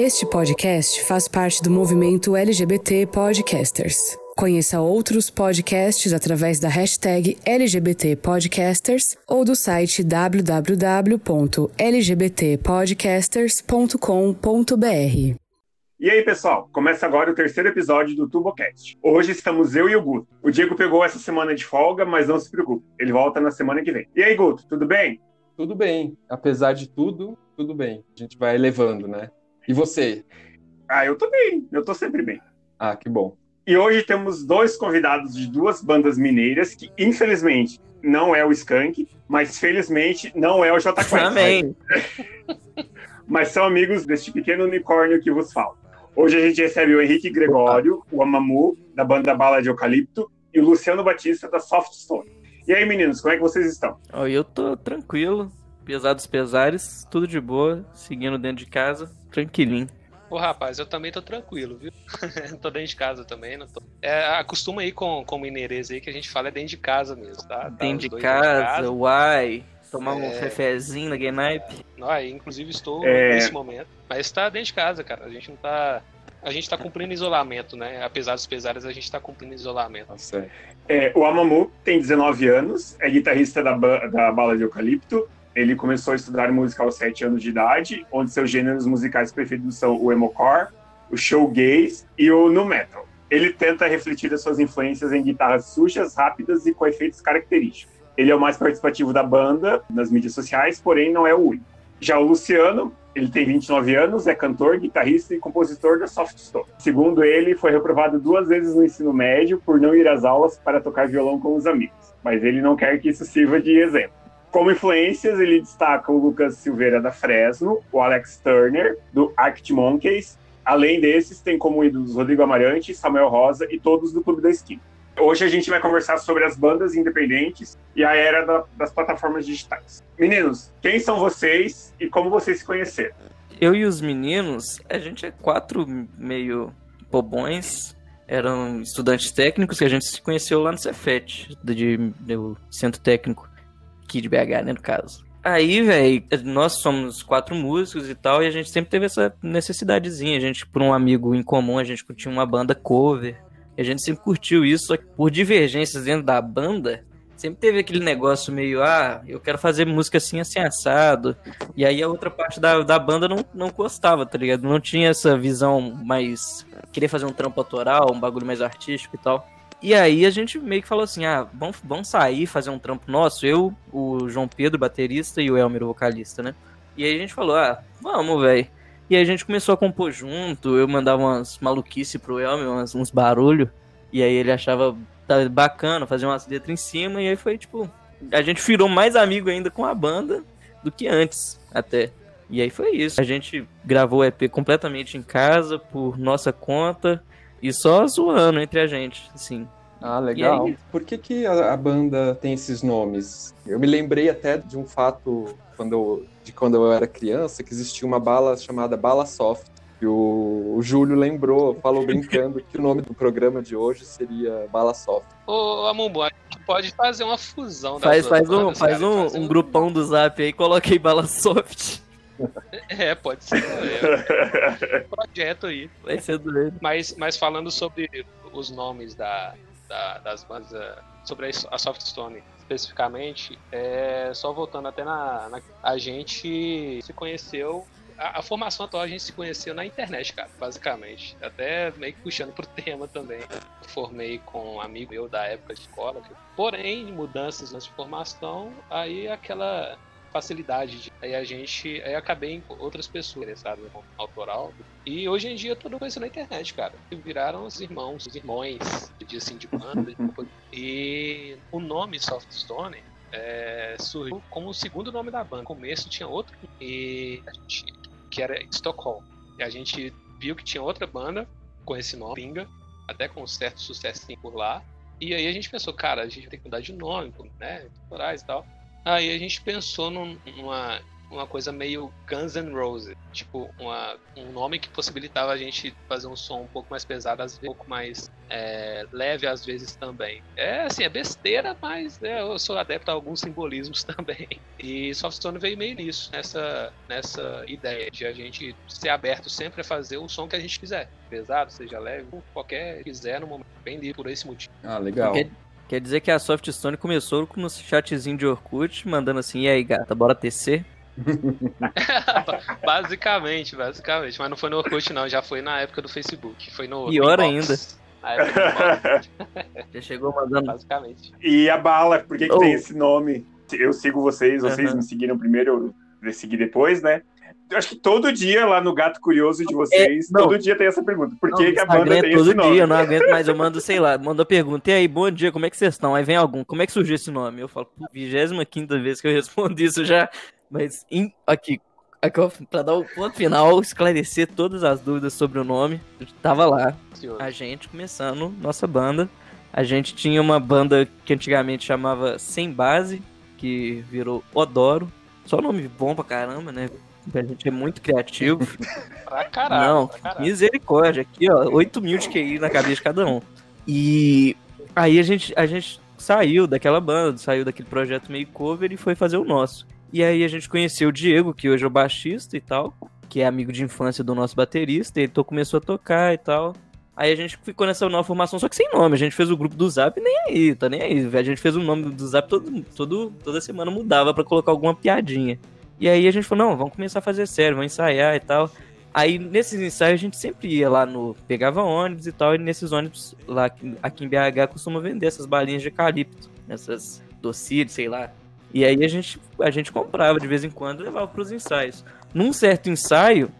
Este podcast faz parte do movimento LGBT Podcasters. Conheça outros podcasts através da hashtag LGBT Podcasters ou do site www.lgbtpodcasters.com.br. E aí, pessoal? Começa agora o terceiro episódio do TurboCast. Hoje estamos eu e o Guto. O Diego pegou essa semana de folga, mas não se preocupe, ele volta na semana que vem. E aí, Guto, tudo bem? Tudo bem. Apesar de tudo, tudo bem. A gente vai levando, né? E você? Ah, eu tô bem. Eu tô sempre bem. Ah, que bom. E hoje temos dois convidados de duas bandas mineiras que, infelizmente, não é o Skank, mas felizmente não é o J Quest. Amém. mas são amigos deste pequeno unicórnio que vos falo. Hoje a gente recebe o Henrique Gregório, o Amamu, da banda Bala de Eucalipto, e o Luciano Batista, da Soft Stone. E aí, meninos, como é que vocês estão? Oh, eu tô tranquilo, apesar dos pesares, tudo de boa, seguindo dentro de casa, tranquilinho. Ô rapaz, eu também tô tranquilo, viu? tô dentro de casa também, não tô. É, acostuma aí com, com mineirês aí que a gente fala é dentro de casa mesmo, tá? tá dentro, de casa, dentro de casa, uai. Tomar é... um fefezinho na Game Night. Ah, inclusive estou é... nesse momento. Mas tá dentro de casa, cara. A gente não tá. A gente tá cumprindo isolamento, né? Apesar dos pesares, a gente tá cumprindo isolamento. Nossa. É, o Amamu tem 19 anos, é guitarrista da, da Bala de Eucalipto, ele começou a estudar música aos 7 anos de idade, onde seus gêneros musicais preferidos são o emocore, o showgaze e o nu metal. Ele tenta refletir as suas influências em guitarras sujas, rápidas e com efeitos característicos. Ele é o mais participativo da banda nas mídias sociais, porém não é o único. Já o Luciano, ele tem 29 anos, é cantor, guitarrista e compositor da Soft Stone. Segundo ele, foi reprovado duas vezes no ensino médio por não ir às aulas para tocar violão com os amigos, mas ele não quer que isso sirva de exemplo. Como influências, ele destaca o Lucas Silveira da Fresno, o Alex Turner, do Arctic Monkeys. Além desses, tem como ídolos Rodrigo Amarante, Samuel Rosa e todos do Clube da Esquina. Hoje a gente vai conversar sobre as bandas independentes e a era da, das plataformas digitais. Meninos, quem são vocês e como vocês se conheceram? Eu e os meninos, a gente é quatro meio bobões. Eram estudantes técnicos que a gente se conheceu lá no Cefet, do centro técnico aqui de BH, né, no caso. Aí, velho, nós somos quatro músicos e tal, e a gente sempre teve essa necessidadezinha. A gente, por um amigo em comum, a gente curtia uma banda cover. E a gente sempre curtiu isso, só que por divergências dentro da banda, sempre teve aquele negócio meio, ah, eu quero fazer música assim, assim, assado. E aí a outra parte da, da banda não, não gostava, tá ligado? Não tinha essa visão mais. Queria fazer um trampo autoral, um bagulho mais artístico e tal. E aí a gente meio que falou assim: ah, vamos, vamos sair, fazer um trampo nosso. Eu, o João Pedro, baterista, e o Elmer, vocalista, né? E aí a gente falou: ah, vamos, velho. E aí a gente começou a compor junto. Eu mandava umas maluquices pro Elmer, umas, uns barulhos. E aí ele achava bacana fazer umas letras em cima. E aí foi tipo. A gente virou mais amigo ainda com a banda do que antes, até. E aí foi isso. A gente gravou o EP completamente em casa, por nossa conta. E só zoando entre a gente, assim. Ah, legal. Aí... Por que, que a, a, banda tem esses nomes? Eu me lembrei até de um fato quando eu, de quando eu era criança, que existia uma bala chamada Bala Soft. E o, o Júlio lembrou, falou brincando que o nome do programa de hoje seria Bala Soft. Ô, Amumbo, a gente pode fazer uma fusão. Faz, faz, um, faz um, um, um grupão do Zap aí, coloquei Bala Soft. É, pode ser. É, projeto aí. Vai ser doido. Mas, mas falando sobre os nomes da, da das bandas, é, sobre a Softstone especificamente, é, só voltando até na, na, A gente se conheceu. A, a, formação atual a gente se conheceu na internet, cara, basicamente. Até meio que puxando pro tema também. Formei com um amigo meu da época de escola. Porém, mudanças na formação, aí aquela facilidade. De... Aí a gente. Aí acabei em outras pessoas interessadas no autoral. E hoje em dia tudo isso na internet, cara. Viraram os irmãos, os irmãos, de assim, de banda. e o nome Softstone é, surgiu como o segundo nome da banda. No começo tinha outro, e gente, que era Stockholm. E a gente viu que tinha outra banda com esse nome, Pinga, até com um certo sucesso por lá. E aí a gente pensou, cara, a gente tem que mudar de nome, né? Temporais e tal. Aí a gente pensou numa uma coisa meio Guns N' Roses. Tipo, uma, um nome que possibilitava a gente fazer um som um pouco mais pesado, às vezes um pouco mais é, leve, às vezes também. É assim, é besteira, mas é, eu sou adepto a alguns simbolismos também. E Softstone veio meio nisso, nessa, nessa ideia de a gente ser aberto sempre a fazer o som que a gente quiser. Pesado, seja leve, qualquer quiser no momento. Bem livre por esse motivo. Ah, legal. Quer, quer dizer que a Softstone começou com um chatzinho de Orkut, mandando assim, e aí gata, bora tecer? basicamente, basicamente. Mas não foi no Orkut, não. Já foi na época do Facebook. Foi no. Pior no ainda. Na época Já chegou mandando. Basicamente. E a bala, por que, que Oh. tem esse nome? Eu sigo vocês, vocês Aham. me seguiram primeiro, eu segui depois, né? Eu acho que todo dia lá no Gato Curioso de vocês, É, não. todo dia tem essa pergunta. Por que, Não, que a banda é tem todo esse nome? dia, eu não aguento mais. Eu mando, sei lá, mando a pergunta. E aí, bom dia, como é que vocês estão? Aí vem algum, como é que surgiu esse nome? Eu falo, pô, 25 vez que eu respondo isso já. Mas em- aqui, aqui pra dar o ponto final, esclarecer todas as dúvidas sobre o nome. Eu tava lá, a gente começando nossa banda. A gente tinha uma banda que antigamente chamava Sem Base, que virou Odoro. Só nome bom pra caramba, né? A gente é muito criativo. Pra caralho. Não, pra caralho. misericórdia. Aqui, ó, 8 mil de QI na cabeça de cada um. E aí a gente, a gente saiu daquela banda, saiu daquele projeto meio cover e foi fazer o nosso. E aí a gente conheceu o Diego, que hoje é o baixista e tal, que é amigo de infância do nosso baterista, e ele começou a tocar e tal. Aí a gente ficou nessa nova formação, só que sem nome. A gente fez o grupo do Zap nem aí, tá nem aí. A gente fez o nome do Zap todo, todo, toda semana mudava pra colocar alguma piadinha. E aí a gente falou, não, vamos começar a fazer sério, vamos ensaiar e tal. Aí nesses ensaios a gente sempre ia lá no. pegava ônibus e tal, e nesses ônibus lá aqui- em BH costuma vender essas balinhas de eucalipto, essas docílios, sei lá. E aí a gente, a gente comprava de vez em quando e levava pros ensaios. Num certo ensaio,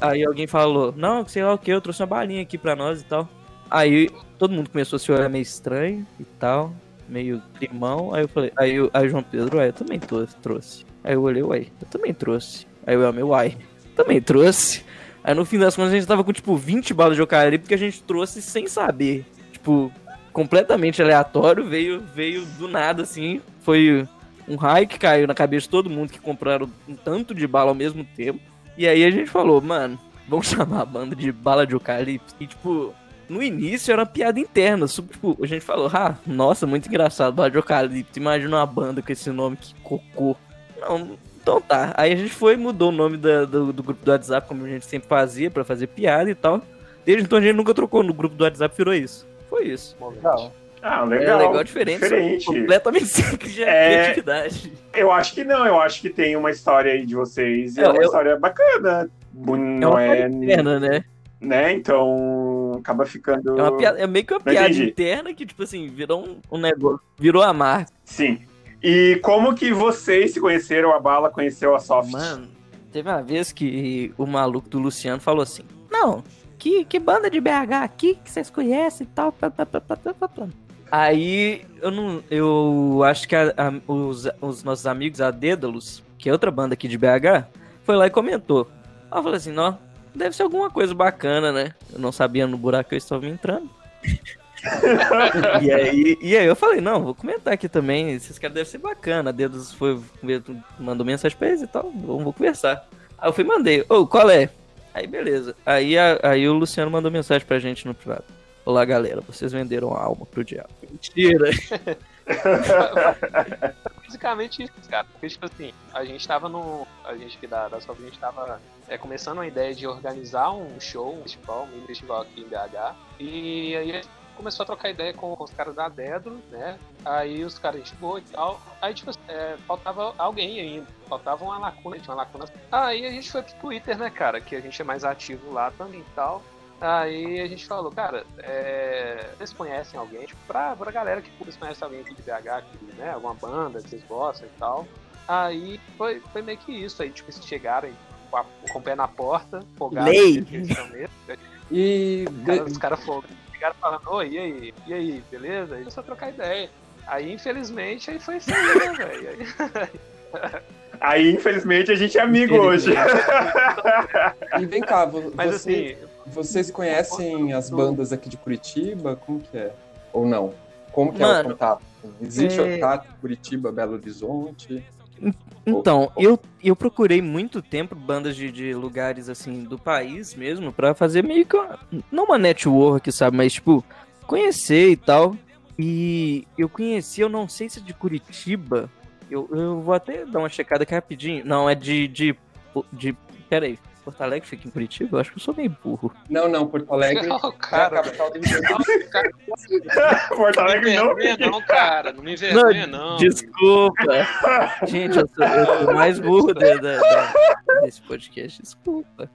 aí alguém falou, não, sei lá o que, eu trouxe uma balinha aqui pra nós e tal. Aí todo mundo começou a se olhar meio estranho e tal, meio climão. Aí eu falei, aí, o- aí o João Pedro, ué, eu também trouxe. Aí eu olhei, uai, eu também trouxe. Aí o Elmer, uai, também trouxe. Aí no fim das contas a gente tava com tipo 20 balas de eucalipto que a gente trouxe sem saber. Tipo, completamente aleatório, veio, veio do nada assim. Foi um raio que caiu na cabeça de todo mundo que compraram um tanto de bala ao mesmo tempo. E aí a gente falou, mano, vamos chamar a banda de bala de eucalipto. E tipo, no início era uma piada interna. Tipo, a gente falou, ah, nossa, muito engraçado, bala de eucalipto. Imagina uma banda com esse nome, que cocô. Não, então tá. Aí a gente foi mudou o nome da- do, do grupo do WhatsApp, como a gente sempre fazia, pra fazer piada e tal. Desde então a gente nunca trocou no grupo do WhatsApp, virou isso. Foi isso. Momento. Ah, É legal. legal diferente, Diferente. completamente sem de É. criatividade. Eu acho que não, eu acho que tem uma história aí de vocês e é, É, uma eu- história bacana. É Não uma é, piada interna, né? né? Então acaba ficando. É, uma piada, é meio que uma Não piada entendi. interna que, tipo assim, virou um, um negócio. Virou a marca. Sim. E como que vocês se conheceram? A Bala conheceu a Soft? Mano, teve uma vez que o maluco do Luciano falou assim: Não, que, que banda de BH aqui que vocês conhecem e tal. pá, pá, pá, pá, pá, pá, pá." Aí eu não. Eu acho que a- a- os, os nossos amigos, a Dédalus, que é outra banda aqui de BH, foi lá e comentou. Eu falei assim, não, deve ser alguma coisa bacana, né? Eu não sabia no buraco que eu estava entrando. E, aí, e aí eu falei, não, vou comentar aqui também. Esses caras devem ser bacana. A Dedos foi, mandou mensagem pra eles e tal. Vamos, vou conversar. Aí eu fui e mandei, ô, qual é? Aí beleza. Aí, a- aí o Luciano mandou mensagem pra gente no privado. Olá, galera, vocês venderam a alma pro diabo. Mentira. Basicamente isso, cara. Porque, tipo assim, a gente tava no. A gente que da, da Soft, a gente tava é, começando uma ideia de organizar um show, um festival, um mini festival aqui em BH. E aí a gente começou a trocar ideia com, com os caras da Dedro, né? Aí os caras, gente boa e tal. Aí, tipo, assim, é, faltava alguém ainda. Faltava uma lacuna, tinha uma lacuna. Aí a gente foi pro Twitter, né, cara? Que a gente é mais ativo lá também e tal. Aí a gente falou, cara, é, vocês conhecem alguém? Tipo, pra, pra galera que vocês conhecem alguém aqui de BH, que, né? Alguma banda que vocês gostam e tal. Aí foi, foi meio que isso. Aí, tipo, eles chegaram com, a- com o pé na porta, folgaram. Lei. E Os caras- Os caras folgaram, chegaram falando, oi, e aí? E aí, beleza? Aí começou a trocar ideia. Aí, infelizmente, aí foi isso aí, né, velho? Aí- Aí, infelizmente, a gente é amigo hoje. E vem cá, vo- Mas você- assim, vocês conhecem as bandas aqui de Curitiba? Como que é? Ou não? Como que é Mano, o contato? Existe é- o contato Curitiba, Belo Horizonte? Então, eu, eu procurei muito tempo bandas de, de lugares, assim, do país mesmo, pra fazer meio que uma, não uma network, sabe, mas, tipo, conhecer e tal. E eu conheci, eu não sei se é de Curitiba, eu, eu vou até dar uma checada aqui rapidinho. Não, é de, de, de, pera aí, Porto Alegre fica em Curitiba? Eu acho que eu sou meio burro. Não, não, Porto Alegre Não, cara, é a capital do Rio Grande do Sul. Porto Não me Alegre não. envergonha não, cara. Não me envergonha não. Desculpa. Gente, eu sou, eu sou o mais burro da, da- da- desse podcast, desculpa.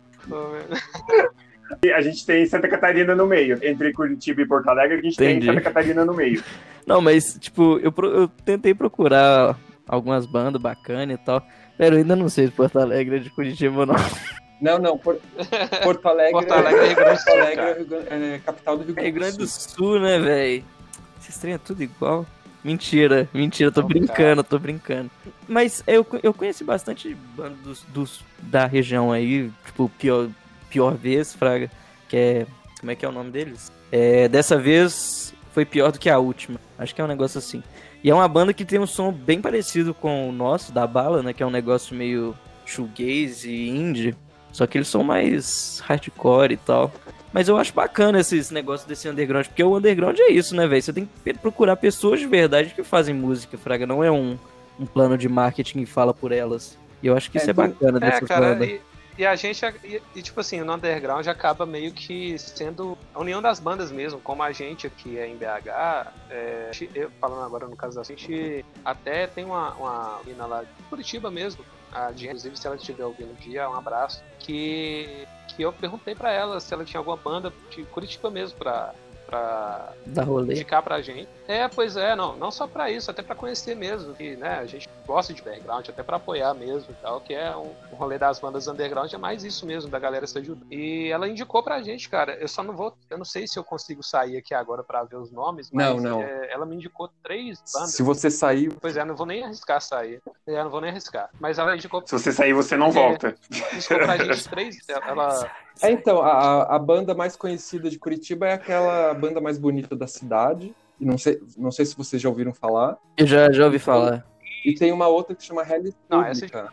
A gente tem Santa Catarina no meio. Entre Curitiba e Porto Alegre, a gente Entendi. tem Santa Catarina no meio. Não, mas, tipo, eu, eu tentei procurar algumas bandas bacanas e tal. Pero eu ainda não sei se Porto Alegre é de Curitiba ou não. Não, não, Por- Porto Alegre, Porto Alegre é Rio Grande do Porto Sul, Alegre cara. é é capital do Rio Grande, Rio Grande do Sul. Sul, né, velho? Esses trem é tudo igual. Mentira, mentira, tô Não, brincando, tô brincando. Mas eu, eu conheci bastante bandas dos, dos- da região aí, tipo, pior, pior vez, Fraga, que é. Como é que é o nome deles? É, dessa vez foi pior do que a última. Acho que é um negócio assim. E é uma banda que tem um som bem parecido com o nosso, da bala, né? Que é um negócio meio shoegaze e indie. Só que eles são mais hardcore e tal. Mas eu acho bacana esses negócios desse underground, porque o underground é isso, né, velho? Você tem que procurar pessoas de verdade que fazem música, Fraga. Não é um, um plano de marketing que fala por elas. E eu acho que isso É, é, bacana É, dessas cara, bandas. e, e a gente, e, e, tipo assim, no underground acaba meio que sendo a união das bandas mesmo, como a gente aqui é em BH, é, eu, falando agora no caso da gente, até tem uma, uma menina lá de Curitiba mesmo, a Jen, inclusive se ela estiver ouvindo um dia, um abraço, que, que eu perguntei pra ela se ela tinha alguma banda de Curitiba mesmo pra, rolê. indicar pra gente. É, pois é, não, não só pra isso, até pra conhecer mesmo, que, né, a gente gosta de background, até pra apoiar mesmo e tal, que é um, um rolê das bandas underground, é mais isso mesmo, da galera se ajudar. E ela indicou pra gente, cara, eu só não vou, eu não sei se eu consigo sair aqui agora pra ver os nomes, mas Não, não. é, ela me indicou três bandas. Se você sair, Pois é, não vou nem arriscar sair. É, não vou nem arriscar. Mas ela indicou, Se você sair, você não volta. indicou pra gente três. Ela. É, então, a, a banda mais conhecida de Curitiba é aquela banda mais bonita da cidade. E não sei, não sei se vocês já ouviram falar. Eu já, já ouvi falar. E tem uma outra que chama Rally Não, essa Pública,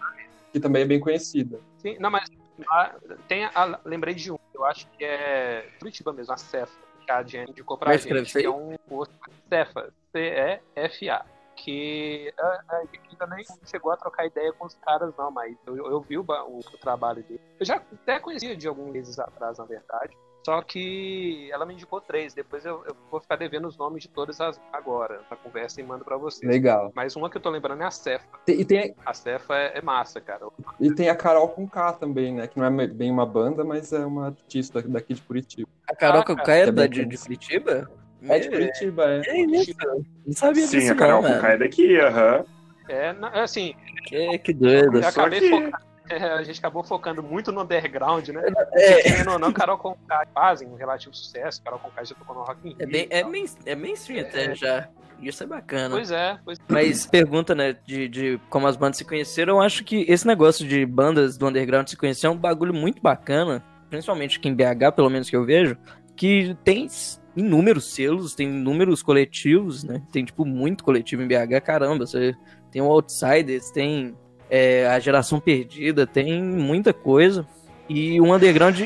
que também é bem conhecida. Sim, não, mas ah, tem a- lembrei de um, eu acho que é Curitiba mesmo, a Cefa, que a Jen indicou pra Vai gente. Que é um outro- Cefa, C-E-F-A. Que a, a gente ainda nem chegou a trocar ideia com os caras, não, mas eu, eu vi o, o- o trabalho dele. Eu já até conhecia de alguns meses atrás, na verdade. Só que ela me indicou três. Depois eu, eu vou ficar devendo os nomes de todas as agora, na conversa e mando pra vocês. Legal. Mas uma que eu tô lembrando é a Cefa. Tem- e, tem, A Cefa é, é massa, cara. e tem a Carol com K também, né? Que não é bem uma banda, mas é uma artista daqui de Curitiba. A Carol Ah, cara, Cocá é é da, de, de. Curitiba? É de Curitiba, é. É isso. Não sabia Sim, disso a Carol não, Conká é daqui, aham. É, na- é assim, Que, que doido. eu Só acabei que- focando. é, a gente acabou focando muito no underground, né? É, Querendo ou não, Carol Conká fazem um relativo sucesso. Carol Conká já tocou no Rock in Rio. é, bem, é, main, é mainstream até já. Isso é bacana. Pois é, pois Mas pergunta, né, de, de como as bandas se conheceram, eu acho que esse negócio de bandas do underground se conhecer é um bagulho muito bacana, principalmente aqui em BH, pelo menos que eu vejo, que tem inúmeros selos, tem inúmeros coletivos, né? Tem, tipo, muito coletivo em BH, caramba. Você tem o Outsiders, tem é, a Geração Perdida, tem muita coisa. E o underground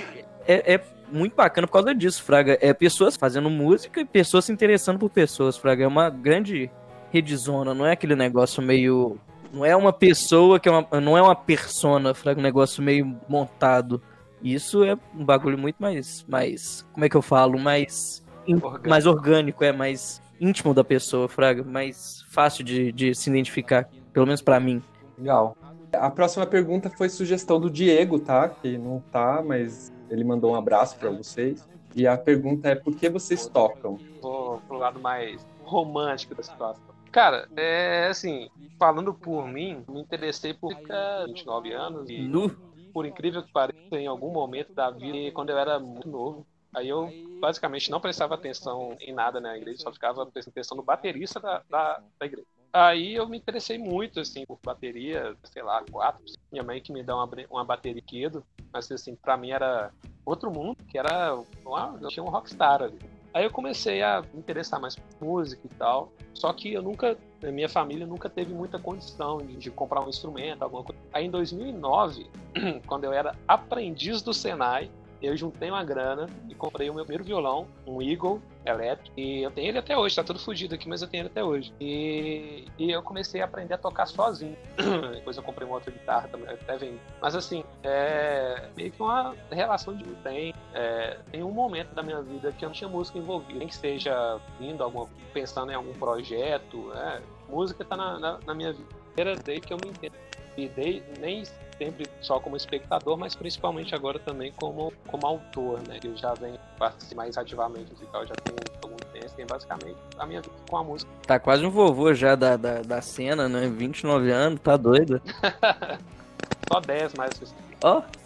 é, é muito bacana por causa disso, Fraga. É pessoas fazendo música e pessoas se interessando por pessoas, Fraga. É uma grande redzona, não é aquele negócio meio. Não é uma pessoa que é uma. Não é uma persona, Fraga, um negócio meio montado. Isso é um bagulho muito mais. mais como é que eu falo? Mais. Orgânico. Mais orgânico, é mais íntimo da pessoa, Fraga. Mais fácil de, de se identificar. Pelo menos pra mim. Legal. A próxima pergunta foi sugestão do Diego, tá? Que não tá, mas ele mandou um abraço pra vocês. E a pergunta é: por que vocês tocam? vou pro lado mais romântico da situação. Cara, é assim, falando por mim, me interessei por música 29 anos e Nu. por incrível que pareça, em algum momento da vida, quando eu era muito novo, aí eu basicamente não prestava atenção em nada na igreja, só ficava prestando atenção no baterista da, da, da igreja. Aí eu me interessei muito, assim, por bateria, sei lá, quatro. Minha mãe que me dá uma, uma bateria Kedo, mas assim, pra mim era outro mundo, que era, uma, eu tinha um rockstar ali. Aí eu comecei a me interessar mais por música e tal, só que eu nunca minha família nunca teve muita condição de, de, comprar um instrumento, alguma coisa. Aí em 2009, quando eu era aprendiz do Senai, eu juntei uma grana e comprei o meu primeiro violão, um Eagle elétrico, e eu tenho ele até hoje, tá todo fodido aqui, mas eu tenho ele até hoje. E, e eu comecei a aprender a tocar sozinho. Depois eu comprei uma outra guitarra também, até vem. Mas assim, é meio que uma relação de tem, é, tem um momento da minha vida que eu não tinha música envolvida, nem que seja vindo alguma, pensando em algum projeto, né? música tá na, na, na minha vida desde que eu me entendo. E dei, nem sempre só como espectador, mas principalmente agora também como, como autor, né? Eu já venho participar mais ativamente musical, já tenho algum tempo, tem basicamente a minha vida com a música. Tá quase um vovô já da, da, da cena, né? 29 anos, tá doido? só 10 mais. Ó! Oh.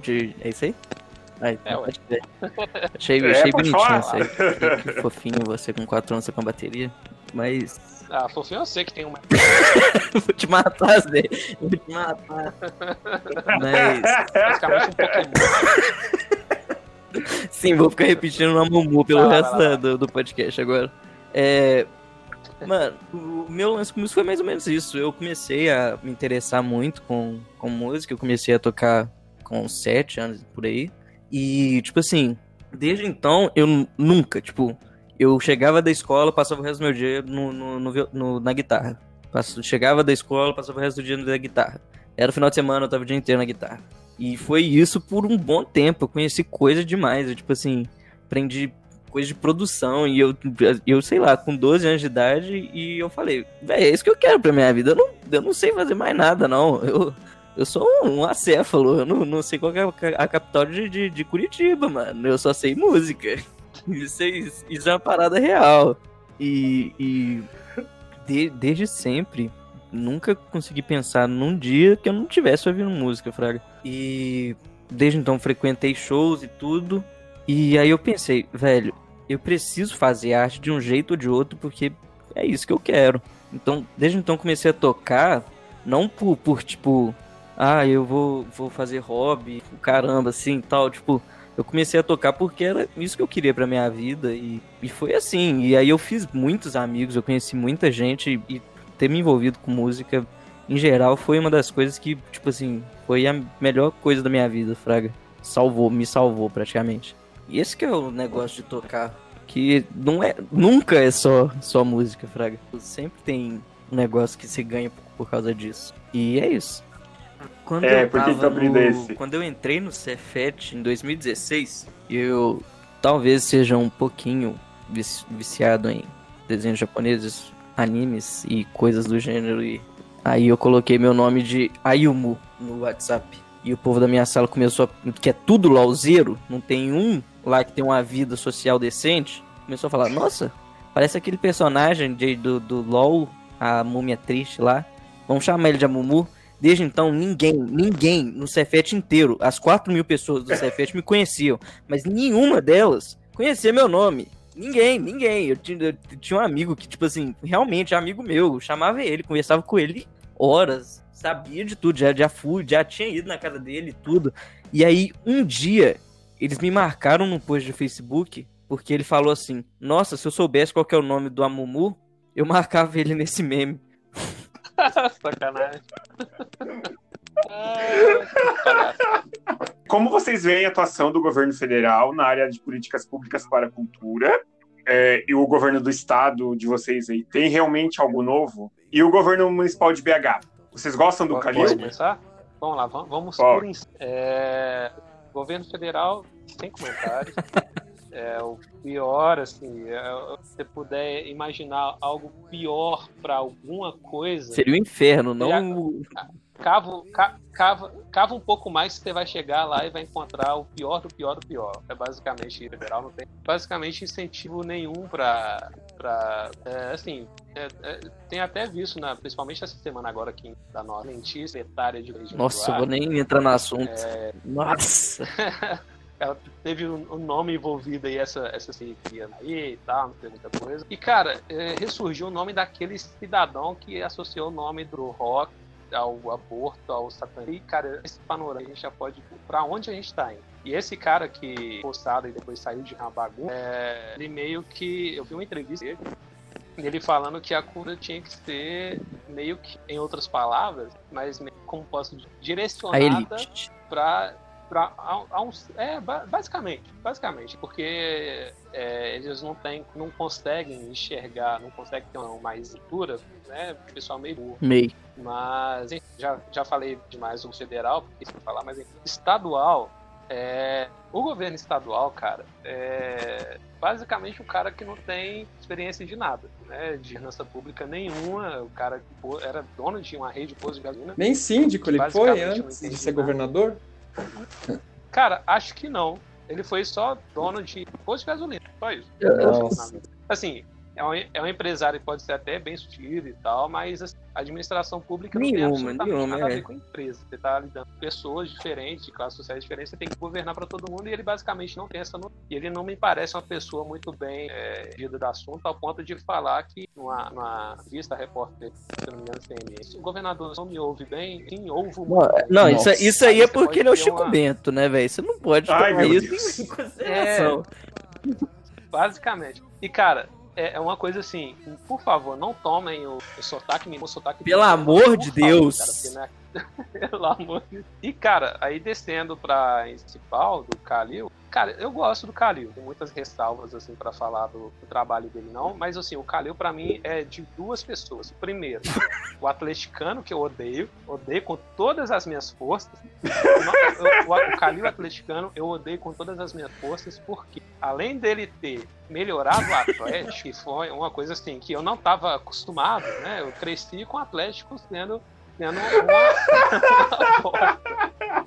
De... É isso aí? Ai, é, ué. achei, é, achei bonitinho isso aí. Que, que fofinho você com 4 anos com a bateria. Mas ah, fofinho eu sei que tem uma. Vou te matar, Zé. Vou te matar. Mas. Basicamente um Pokémon. Sim, vou ficar repetindo na Mumu pelo ah, resto do, do podcast agora. É. Mano, o meu lance com música foi mais ou menos isso. Eu comecei a me interessar muito com, com música. Eu comecei a tocar com 7 anos por aí. E, tipo assim, desde então eu nunca, tipo, eu chegava da escola, passava o resto do meu dia no, no, no, no na guitarra. Chegava da escola, passava o resto do dia na guitarra. Era o final de semana, eu tava o dia inteiro na guitarra. E foi isso por um bom tempo. Eu conheci coisa demais. Eu, tipo assim, aprendi coisa de produção. E eu, eu, sei lá, com 12 anos de idade, e eu falei, velho, é isso que eu quero pra minha vida. Eu não, eu não sei fazer mais nada, não. Eu, eu sou um acéfalo. Eu não, não sei qual é a capital de, de, de Curitiba, mano. Eu só sei música. Isso é, isso é uma parada real. E, e de, desde sempre, nunca consegui pensar num dia que eu não tivesse ouvindo música, Fraga. E desde então frequentei shows e tudo. E aí eu pensei, velho, eu preciso fazer arte de um jeito ou de outro porque é isso que eu quero. Então, desde então comecei a tocar, não por, por tipo, ah, eu vou, vou fazer hobby, caramba, assim, tal, tipo, eu comecei a tocar porque era isso que eu queria pra minha vida e, e foi assim. E aí eu fiz muitos amigos, eu conheci muita gente e, ter me envolvido com música em geral foi uma das coisas que, tipo assim, foi a melhor coisa da minha vida, Fraga. Salvou, me salvou praticamente. E esse que é o negócio de tocar, que não é, nunca é só só música, Fraga. Sempre tem um negócio que se ganha por causa disso. E é isso. Quando é, eu tava tá no... esse? Quando eu entrei no Cefet em 2016, eu talvez seja um pouquinho viciado em desenhos japoneses, animes e coisas do gênero. E aí eu coloquei meu nome de Ayumu no WhatsApp. E o povo da minha sala começou a... que é tudo LOLzeiro, não tem um lá que tem uma vida social decente. Começou a falar, nossa, parece aquele personagem de, do, do LOL, a múmia triste lá. Vamos chamar ele de Amumu. Desde então, ninguém, ninguém no Cefet inteiro, as 4 mil pessoas do Cefet me conheciam, mas nenhuma delas conhecia meu nome. Ninguém, ninguém. Eu tinha, eu tinha, um amigo que, tipo assim, realmente amigo meu, chamava ele, conversava com ele horas, sabia de tudo, já, já fui, já tinha ido na casa dele e tudo. E aí, um dia, eles me marcaram num post de Facebook, porque ele falou assim: Nossa, se eu soubesse qual é o nome do Amumu, eu marcava ele nesse meme. Sacanagem. Como vocês veem a atuação do governo federal na área de políticas públicas para a cultura? É, e o governo do estado de vocês aí tem realmente algo novo? E o governo municipal de BH? Vocês gostam do Calil? Pode começar? Vamos lá, vamos por é, Governo federal, sem comentários. É, o pior, assim, é, se você puder imaginar algo pior para alguma coisa. Seria o um inferno, não. Cava, cava, cava um pouco mais você vai chegar lá e vai encontrar o pior do pior do pior. É basicamente liberal, não tem basicamente incentivo nenhum para para é, assim é, é, tem até visto na, principalmente essa semana agora aqui da nossa lentista etária de nossa eu vou nem entrar no assunto é, nossa ela teve um, nome envolvido aí, essa, essa cirurgia aí e tal, não tem muita coisa. E, cara, é, ressurgiu o nome daquele cidadão que associou o nome do rock ao aborto, ao satanismo. E, cara, esse panorama a gente já pode para onde a gente tá indo. E esse cara que postado e depois saiu de uma bagunça, é, ele meio que. Eu vi uma entrevista dele ele falando que a cura tinha que ser meio que, em outras palavras, mas meio, como posso dizer, direcionada para para a, um, é basicamente basicamente porque é, eles não têm não conseguem enxergar não conseguem ter uma mais leitura né o pessoal meio burro meio mas já já falei demais do federal porque se falar mas estadual é, o governo estadual cara é basicamente o cara que não tem experiência de nada, né? De finança pública nenhuma, o cara que era dono de uma rede de postos de gasolina. Nem síndico ele foi antes de ser nada. governador? Cara, acho que não. Ele foi só dono de posto de gasolina, só isso. Nossa. Assim, é um, é um empresário que pode ser até bem sutil e tal, mas assim, a administração pública nenhuma, não tem absolutamente nenhuma, nada a é. ver com empresa. Você está lidando com pessoas diferentes, de classes sociais diferentes, você tem que governar para todo mundo e ele basicamente não tem essa no... E ele não me parece uma pessoa muito bem é, do assunto, ao ponto de falar que numa, numa vista repórter, se não me engano, CNS, o governador não me ouve bem, sim, ouve muito Não, bem. não isso, Nossa. isso aí é porque ele é o Chico uma- Bento, né, velho? Você não pode Ai, tomar meu isso Deus. em consideração. Basicamente. E, cara, é, é uma coisa assim, por favor, não tomem o, o sotaque o sotaque Pelo amor de favor, Deus. cara, porque não é- Pelo amor de Deus. E, cara, aí descendo pra principal do Kalil, cara, eu gosto do Kalil. Tem muitas ressalvas, assim, pra falar do, do trabalho dele, não. Mas, assim, o Kalil, pra mim, é de duas pessoas. Primeiro, o atleticano, que eu odeio. Odeio com todas as minhas forças. Eu- o, o Kalil atleticano, eu odeio com todas as minhas forças, porque, além dele ter melhorado o Atlético, que foi uma coisa, assim, que eu não tava acostumado, né? Eu cresci com o Atlético sendo sendo uma, uma bosta.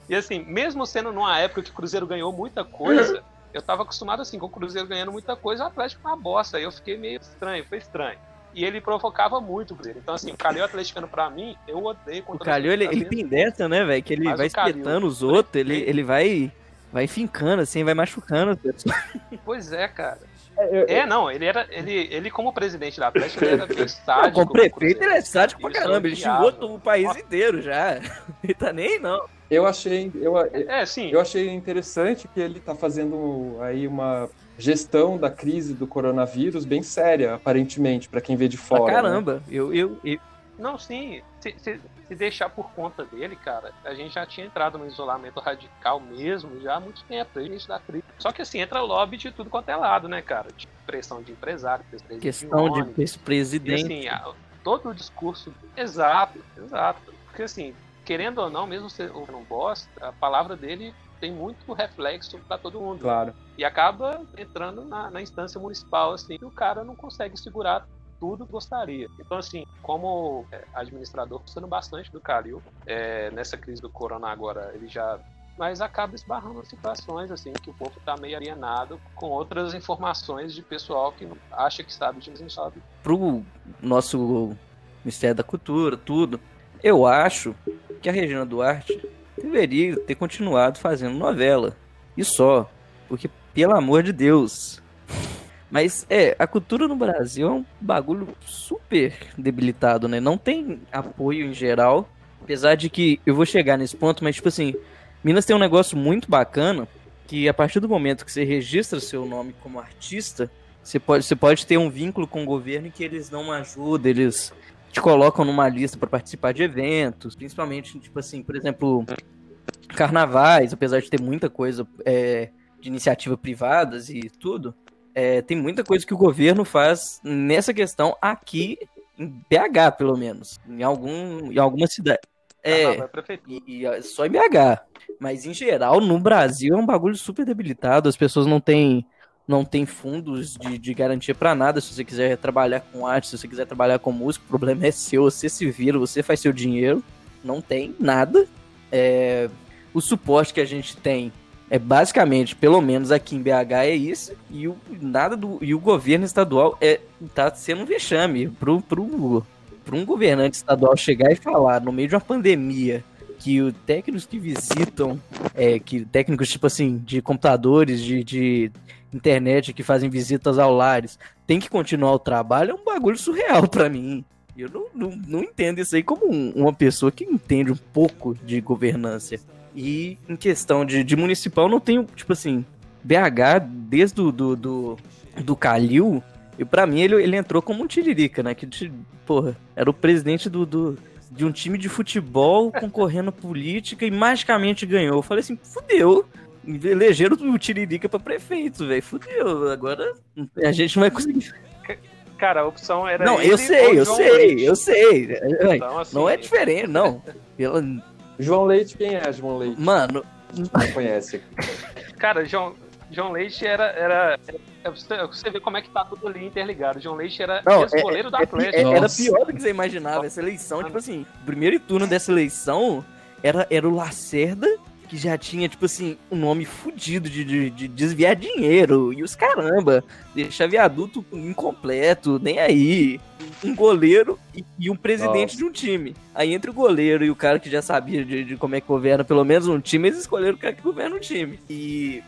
E assim, mesmo sendo numa época que o Cruzeiro ganhou muita coisa, eu tava acostumado assim, com o Cruzeiro ganhando muita coisa, o Atlético uma bosta. Aí eu fiquei meio estranho, foi estranho. E ele provocava muito o Cruzeiro. Então, assim, o Calil atleticano pra mim, eu odeio O Calil, ele, ele tem dessa, né, velho? Que ele Mas vai espetando os outros, ele, ele vai, vai fincando, assim, vai machucando as pessoas. Pois é, cara. Eu- É, não, ele era. Ele, ele como presidente da Atlético, ele era bem sádico. como prefeito, ele é sádico pra caramba. Ele xingou o país inteiro já. Ele tá nem não. Eu achei, eu, É, sim. eu achei interessante que ele está fazendo aí uma gestão da crise do coronavírus bem séria, aparentemente, para quem vê de Pra fora. né? caramba. Eu, eu, eu- Não, sim. Se, se- se deixar por conta dele, cara, a gente já tinha entrado no isolamento radical mesmo já há muito tempo, desde da crise. Só que assim, entra lobby de tudo quanto é lado, né, cara? De pressão de empresário, pressão questão de ônibus. esse E presidente. assim, todo o discurso. Exato, exato. Porque assim, querendo ou não, mesmo sendo um bosta, a palavra dele tem muito reflexo pra todo mundo. Claro. E acaba entrando na, na instância municipal, assim, e o cara não consegue segurar tudo que gostaria. Então, assim, como é, administrador, gostando bastante do Calil, é, nessa crise do corona agora, ele já. Mas acaba esbarrando em situações, assim, que o povo tá meio alienado com outras informações de pessoal que acha que sabe mas não sabe. pro nosso Ministério da Cultura, tudo, eu acho que a Regina Duarte deveria ter continuado fazendo novela. E só. Porque, pelo amor de Deus. Mas é, a cultura no Brasil é um bagulho super debilitado, né? Não tem apoio em geral. Apesar de que eu vou chegar nesse ponto, mas tipo assim, Minas tem um negócio muito bacana que a partir do momento que você registra seu nome como artista, você pode, você pode ter um vínculo com o governo que eles dão uma ajuda, eles te colocam numa lista para participar de eventos, principalmente, tipo assim, por exemplo, carnavais, apesar de ter muita coisa é, de iniciativa privadas e tudo, é, tem muita coisa que o governo faz nessa questão aqui em BH, pelo menos, em algum, em alguma cidade. É, vai prefeitura. e, e, é só em BH. Mas em geral, no Brasil é um bagulho super debilitado. As pessoas não têm não tem fundos de, de garantia pra nada. Se você quiser trabalhar com arte, se você quiser trabalhar com música, o problema é seu. Você se vira, você faz seu dinheiro. Não tem nada. É, o suporte que a gente tem é basicamente, pelo menos aqui em BH, é isso. E o, nada do, e o governo estadual é, tá sendo um vexame pro, pro, para um governante estadual chegar e falar no meio de uma pandemia que os técnicos que visitam, é, que técnicos tipo assim de computadores, de, de internet que fazem visitas ao lares, tem que continuar o trabalho é um bagulho surreal para mim. Eu não, não, não, entendo isso aí como um, uma pessoa que entende um pouco de governança. E em questão de, de municipal, não tenho, tipo assim, BH, desde o do, do, do Calil, E pra mim ele, ele entrou como um tiririca, né? Que, porra, era o presidente do, do, de um time de futebol concorrendo política e magicamente ganhou. Eu falei assim, fudeu. Elegeram o Tiririca pra prefeito, velho. Fudeu. Agora a gente não vai conseguir. Cara, a opção era. Não, eu sei, eu sei, Leite. eu sei. Então, assim, não é diferente, não. Pela... João Leite, quem é João Leite? Mano. Não conhece. Cara, João, João Leite era, era, era, Você vê como é que tá tudo ali interligado. João Leite era ex-goleiro é, do é, Atlético. É, era pior do que você imaginava. Essa eleição, tipo assim, o primeiro turno dessa eleição era, era o Lacerda que já tinha, tipo assim, um nome fudido de, de, de, desviar dinheiro e os caramba, deixar viaduto incompleto, nem aí. Um goleiro e, e um presidente Nossa. de um time. Aí entre o goleiro e o cara que já sabia de, de, como é que governa pelo menos um time, eles escolheram o cara que governa um time. E.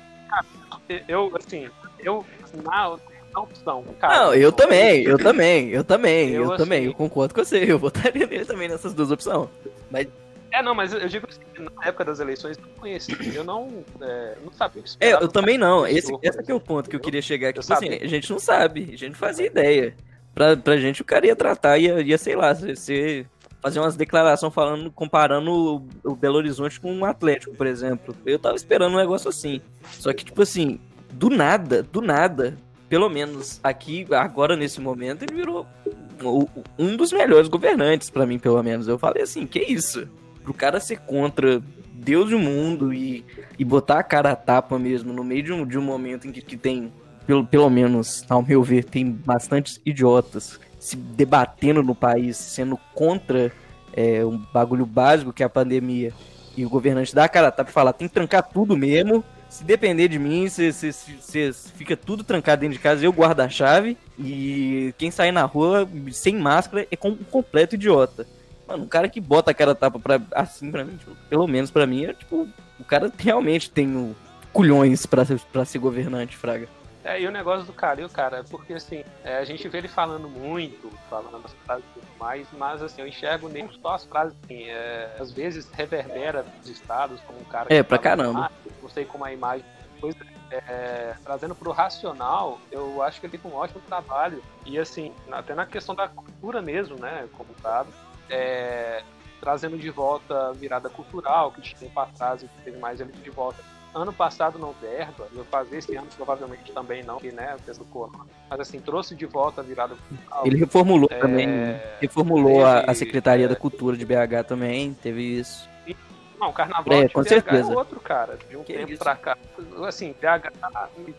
Eu, assim, eu. Na, opção. Cara, não, eu também, eu também, eu também, eu, eu assim, também, eu concordo com você, eu votaria nele também nessas duas opções. Mas é, não, mas eu digo assim, na época das eleições eu não conhecia, eu não, é, não sabia o que É, eu também não. Esse, esse aqui é o ponto que eu queria chegar aqui. Tipo assim, a gente não sabe, a gente não fazia ideia. Pra, pra gente o cara ia tratar, ia, ia sei lá, você fazer umas declarações falando, comparando o, o Belo Horizonte com o um Atlético, por exemplo. Eu tava esperando um negócio assim. Só que, tipo assim, do nada, do nada, pelo menos aqui, agora nesse momento, ele virou um dos melhores governantes para mim, pelo menos. Eu falei assim, que isso? Pro cara ser contra Deus e o mundo e, e botar a cara a tapa mesmo no meio de um, de um momento em que, que tem, pelo, pelo menos, ao meu ver, tem bastantes idiotas se debatendo no país, sendo contra é, um bagulho básico que é a pandemia. E o governante dá a cara a tapa e fala, tem que trancar tudo mesmo. Se depender de mim, você fica tudo trancado dentro de casa, eu guardo a chave. E quem sair na rua sem máscara é um completo idiota. Mano, um cara que bota a cara tapa pra, assim pra mim, tipo, pelo menos pra mim, é tipo, o cara realmente tem o culhões pra, pra ser governante, Fraga. É, e o negócio do Calil, cara, porque assim, é, a gente vê ele falando muito, falando as frases e tudo mais, mas assim, eu enxergo nem só as frases, assim, é, às vezes reverbera os estados como um cara. É, pra caramba. não sei como a imagem. Pois é, trazendo pro racional, eu acho que ele tem um ótimo trabalho. E assim, até na questão da cultura mesmo, né, como dado é, trazendo de volta a virada cultural, que tinha tempo atrás e teve mais ele de volta. Ano passado não verba, eu fazer esse ano provavelmente também não, que né, fez do corona. Mas assim, trouxe de volta a virada cultural. Ele reformulou é, também, reformulou teve, a, a Secretaria é, da Cultura de BH também, teve isso. Não, o carnaval é, com BH certeza. é outro, cara. De um que tempo isso? pra cá. Assim, BH,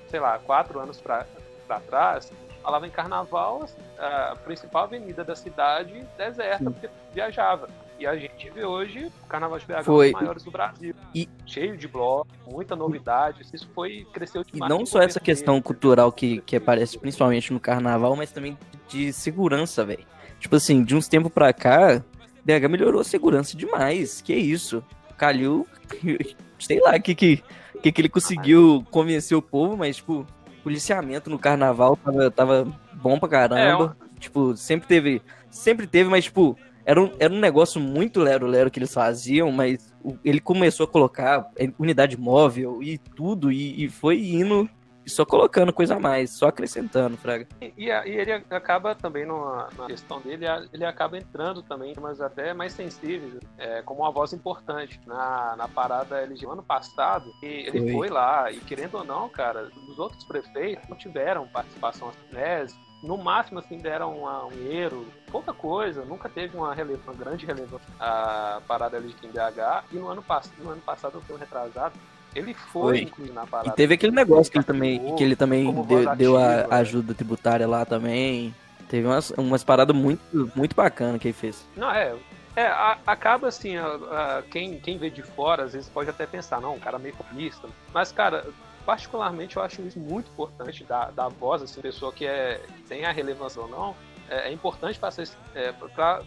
sei lá, quatro anos pra, pra trás, falava em carnaval, assim, a principal avenida da cidade deserta, Sim. porque viajava. E a gente vê hoje o Carnaval de BH foi. um dos maiores do Brasil. E... Cheio de blocos, muita novidade. Isso foi, cresceu demais. E não só essa questão cultural que, que aparece principalmente no Carnaval, mas também de segurança, velho. Tipo assim, de uns tempos pra cá, BH melhorou a segurança demais. Que isso? Calil, sei lá o que, que, que, que ele conseguiu convencer o povo, mas, tipo, policiamento no carnaval tava, tava bom pra caramba. É, tipo, sempre teve. Sempre teve, mas, tipo, era um, era um negócio muito lero-lero que eles faziam, mas ele começou a colocar unidade móvel e tudo, e, e foi indo só colocando coisa a mais, só acrescentando, Fraga. E, e, e ele acaba também, numa, na questão dele, ele acaba entrando também, mas até mais sensíveis, é, como uma voz importante na, na parada LG ano passado. E ele foi. foi lá, e querendo ou não, cara, os outros prefeitos não tiveram participação né, no máximo assim deram uma, um euro, pouca coisa, nunca teve uma, relevância, uma grande relevância a parada ali em BH e no ano, pass no ano passado, foi um retrasado, ele foi, foi. na parada. E teve aquele negócio que ele também, que ele também deu, deu a ajuda tributária lá também. Teve umas, umas paradas muito, muito bacanas que ele fez. Não, é. É, a, acaba assim, a, a, quem, quem vê de fora, às vezes pode até pensar, não, um cara meio comunista. Mas, cara, particularmente eu acho isso muito importante da, da voz, assim, pessoa que é, tem a relevância ou não, é, é importante para é,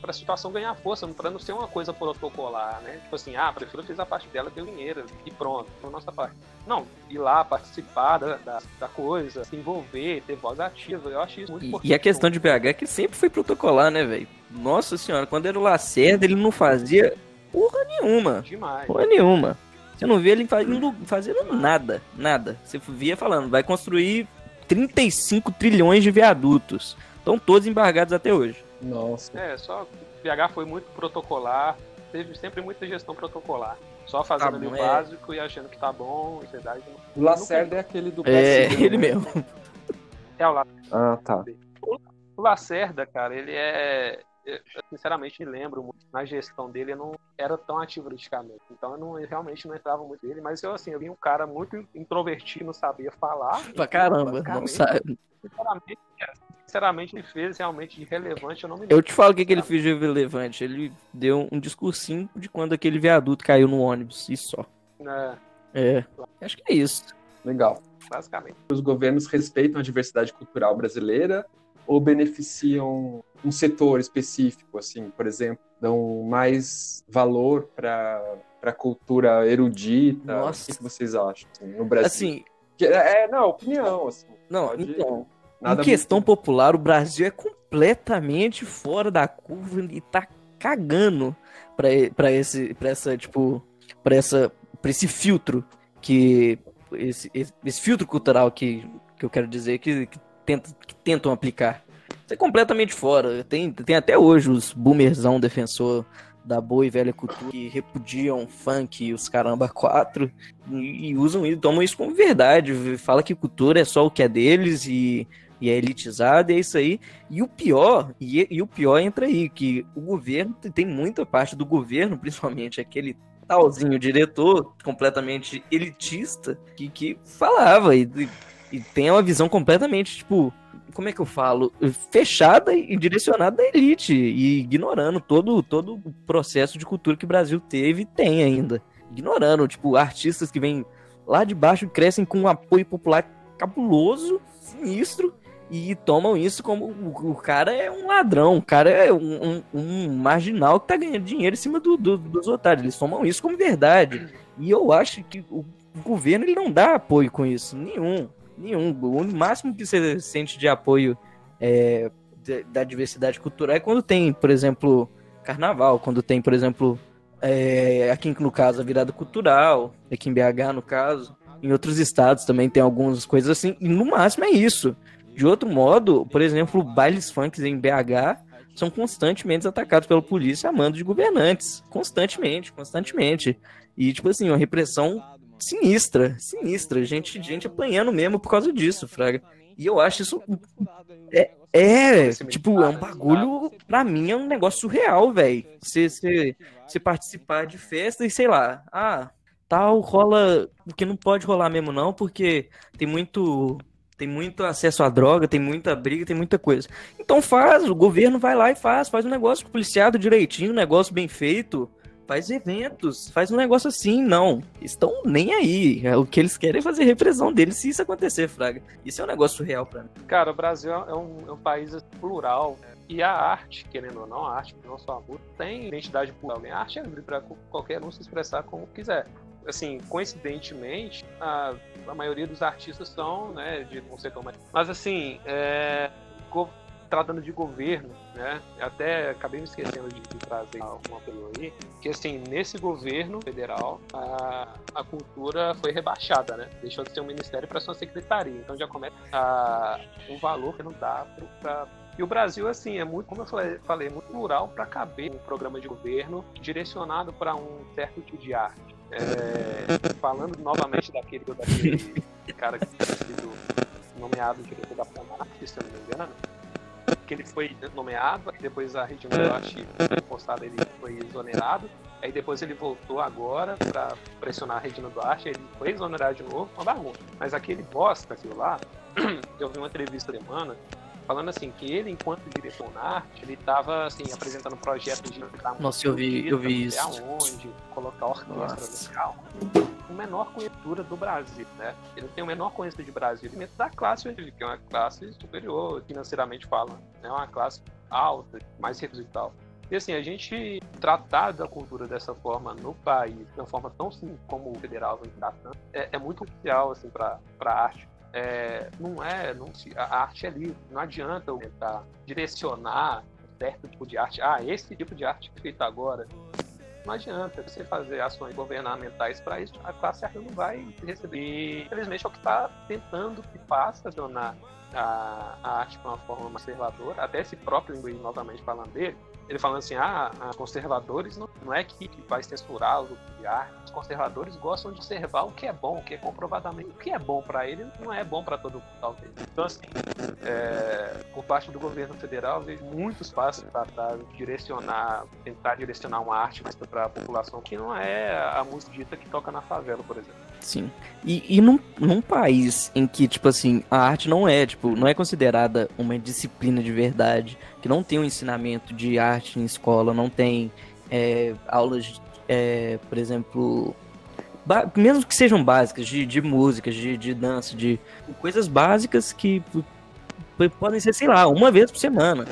a situação ganhar força, para não ser uma coisa protocolar, né? Tipo assim, ah, a prefeitura fez a parte dela, deu dinheiro e pronto, foi a nossa parte. Não, ir lá, participar da, da, da, coisa, se envolver, ter voz ativa, eu acho isso muito e, importante. E a questão de BH é que sempre foi protocolar, né, velho? Nossa senhora, quando era o Lacerda, ele não fazia porra nenhuma. Demais. Porra nenhuma. Você não via ele fazendo, fazendo nada, nada. Você via falando, vai construir 35 trilhões de viadutos. Estão todos embargados até hoje. Nossa. É, só o BH foi muito protocolar, teve sempre muita gestão protocolar. Só fazendo Tá bom, o é. básico e achando que tá bom, e verdade. O Lacerda é aquele do É, ele né? mesmo. É o Lacerda. Ah, tá. O Lacerda, cara, ele é. Eu, sinceramente, me lembro muito. Na gestão dele, eu não era tão ativo politicamente. Então, eu, não, eu realmente não entrava muito nele. Mas eu, assim, eu vi um cara muito introvertido, não sabia falar. Pra caramba, não sabe. Sinceramente, sinceramente, ele fez realmente de relevante. Eu não me lembro. Eu te falo o que, que ele fez de relevante. Ele deu um discursinho de quando aquele viaduto caiu no ônibus, e só. né, É, acho que é isso. Legal. basicamente. Os governos respeitam a diversidade cultural brasileira ou beneficiam um setor específico, assim, por exemplo, dão mais valor para para cultura erudita? Nossa. O que, vocês acham assim, no Brasil? Assim, Que- é, não, opinião, assim. não, Pode- então, Nada em questão muito- popular, o Brasil é completamente fora da curva e tá cagando pra, pra esse, pra essa, tipo, pra essa, pra esse filtro que, esse, esse, esse filtro cultural que, que eu quero dizer que, que, tenta, que tentam aplicar. Isso é completamente fora. Tem, tem até hoje os boomerzão defensor da boa e velha cultura que repudiam funk e os caramba quatro e, e usam isso, tomam isso como verdade. Fala que cultura é só o que é deles e e é elitizado, e é isso aí. E o pior, e, e o pior entra aí, que o governo, tem muita parte do governo, principalmente aquele talzinho diretor, completamente elitista, que, que falava e, e tem uma visão completamente, tipo, como é que eu falo? Fechada e direcionada à elite, e ignorando todo, todo o processo de cultura que o Brasil teve e tem ainda. Ignorando, tipo, artistas que vêm lá de baixo e crescem com um apoio popular cabuloso, sinistro, e tomam isso como o, o cara é um ladrão, o cara é um, um- um marginal que tá ganhando dinheiro em cima do- do- dos otários. Eles tomam isso como verdade. E eu acho que o governo ele não dá apoio com isso. Nenhum. Nenhum. O máximo que você sente de apoio é, da- da diversidade cultural é quando tem, por exemplo, carnaval, quando tem, por exemplo, é, aqui no caso, a virada cultural, aqui em BH, no caso. Em outros estados também tem algumas coisas assim, e no máximo é isso. De outro modo, por exemplo, bailes funks em BH são constantemente atacados pela polícia a mando de governantes. Constantemente, constantemente. E, tipo assim, uma repressão sinistra, sinistra. Gente, gente apanhando mesmo por causa disso, Fraga. E eu acho isso. É, é tipo, é um bagulho. Pra mim é um negócio surreal, velho. Você, participar de festa e sei lá. Ah, tal rola. O que não pode rolar mesmo, não, porque tem muito. Tem muito acesso à droga, tem muita briga, tem muita coisa. Então faz, o governo vai lá e faz, faz um negócio policiado direitinho, um negócio bem feito, faz eventos, faz um negócio assim, não. Estão nem aí. É O que eles querem é fazer repressão deles se isso acontecer, Fraga. Isso é um negócio surreal pra mim. Cara, o Brasil é um, é um país plural. E a arte, querendo ou não, a arte, não só a música, tem identidade plural. A arte é livre para qualquer um se expressar como quiser. Assim, coincidentemente, a, a maioria dos artistas são, né, de um setor mais... Mas, assim, é, tratando de governo, né, até acabei me esquecendo de, de trazer uma opinião aí, que, assim, nesse governo federal, a, a cultura foi rebaixada, né? Deixou de ser um ministério para ser uma secretaria. Então já começa a, o valor que não dá para e o Brasil, assim, é muito, como eu falei, falei muito plural para caber um programa de governo direcionado para um certo tipo de arte. É, falando novamente daquele, daquele cara que tinha sido nomeado diretor da FUNART, se eu não me engano, que ele foi nomeado, depois a Regina Duarte postado ele foi exonerado, aí depois ele voltou agora para pressionar a Regina Duarte, ele foi exonerado de novo, uma bagunça. Mas aquele bosta, aquilo lá, eu vi uma entrevista semana falando assim que ele, enquanto diretor na arte, ele estava assim apresentando projetos de Nossa, eu vi- eu vi isso. aonde, colocar orquestra Nossa. local. Com menor conhecimento do Brasil, né? Ele tem o menor conhecimento de Brasil dentro da classe que é uma classe superior, financeiramente falando, é uma classe alta, mais recursos e tal. E assim, a gente tratar da cultura dessa forma no país, de uma forma tão simples como o federal vem tratando, é, é muito crucial assim, para a arte. É, não é, não se, a arte é livre, não adianta eu tentar direcionar um certo tipo de arte. Ah, esse tipo de arte feito agora. não adianta você fazer ações governamentais para isso, a classe arca não vai receber. Infelizmente, é o que está tentando que faça tornar a, a arte de uma forma mais conservadora, até esse próprio inglês, novamente falando dele, ele falando assim, ah, os conservadores não, não é que, que vai censurar o arte, os conservadores gostam de observar o que é bom, o que é comprovadamente, o que é bom para ele não é bom para todo mundo, talvez. Então, assim, é, por parte do governo federal, eu vejo muitos passos para direcionar, tentar direcionar uma arte para a população, que não é a música dita que toca na favela, por exemplo. Sim. E, e num, num país em que, tipo assim, a arte não é, tipo, não é considerada uma disciplina de verdade, que não tem um ensinamento de arte em escola, não tem é, aulas, é, por exemplo, mesmo que sejam básicas, de, de de, de dança, de coisas básicas que podem ser, sei lá, uma vez por semana.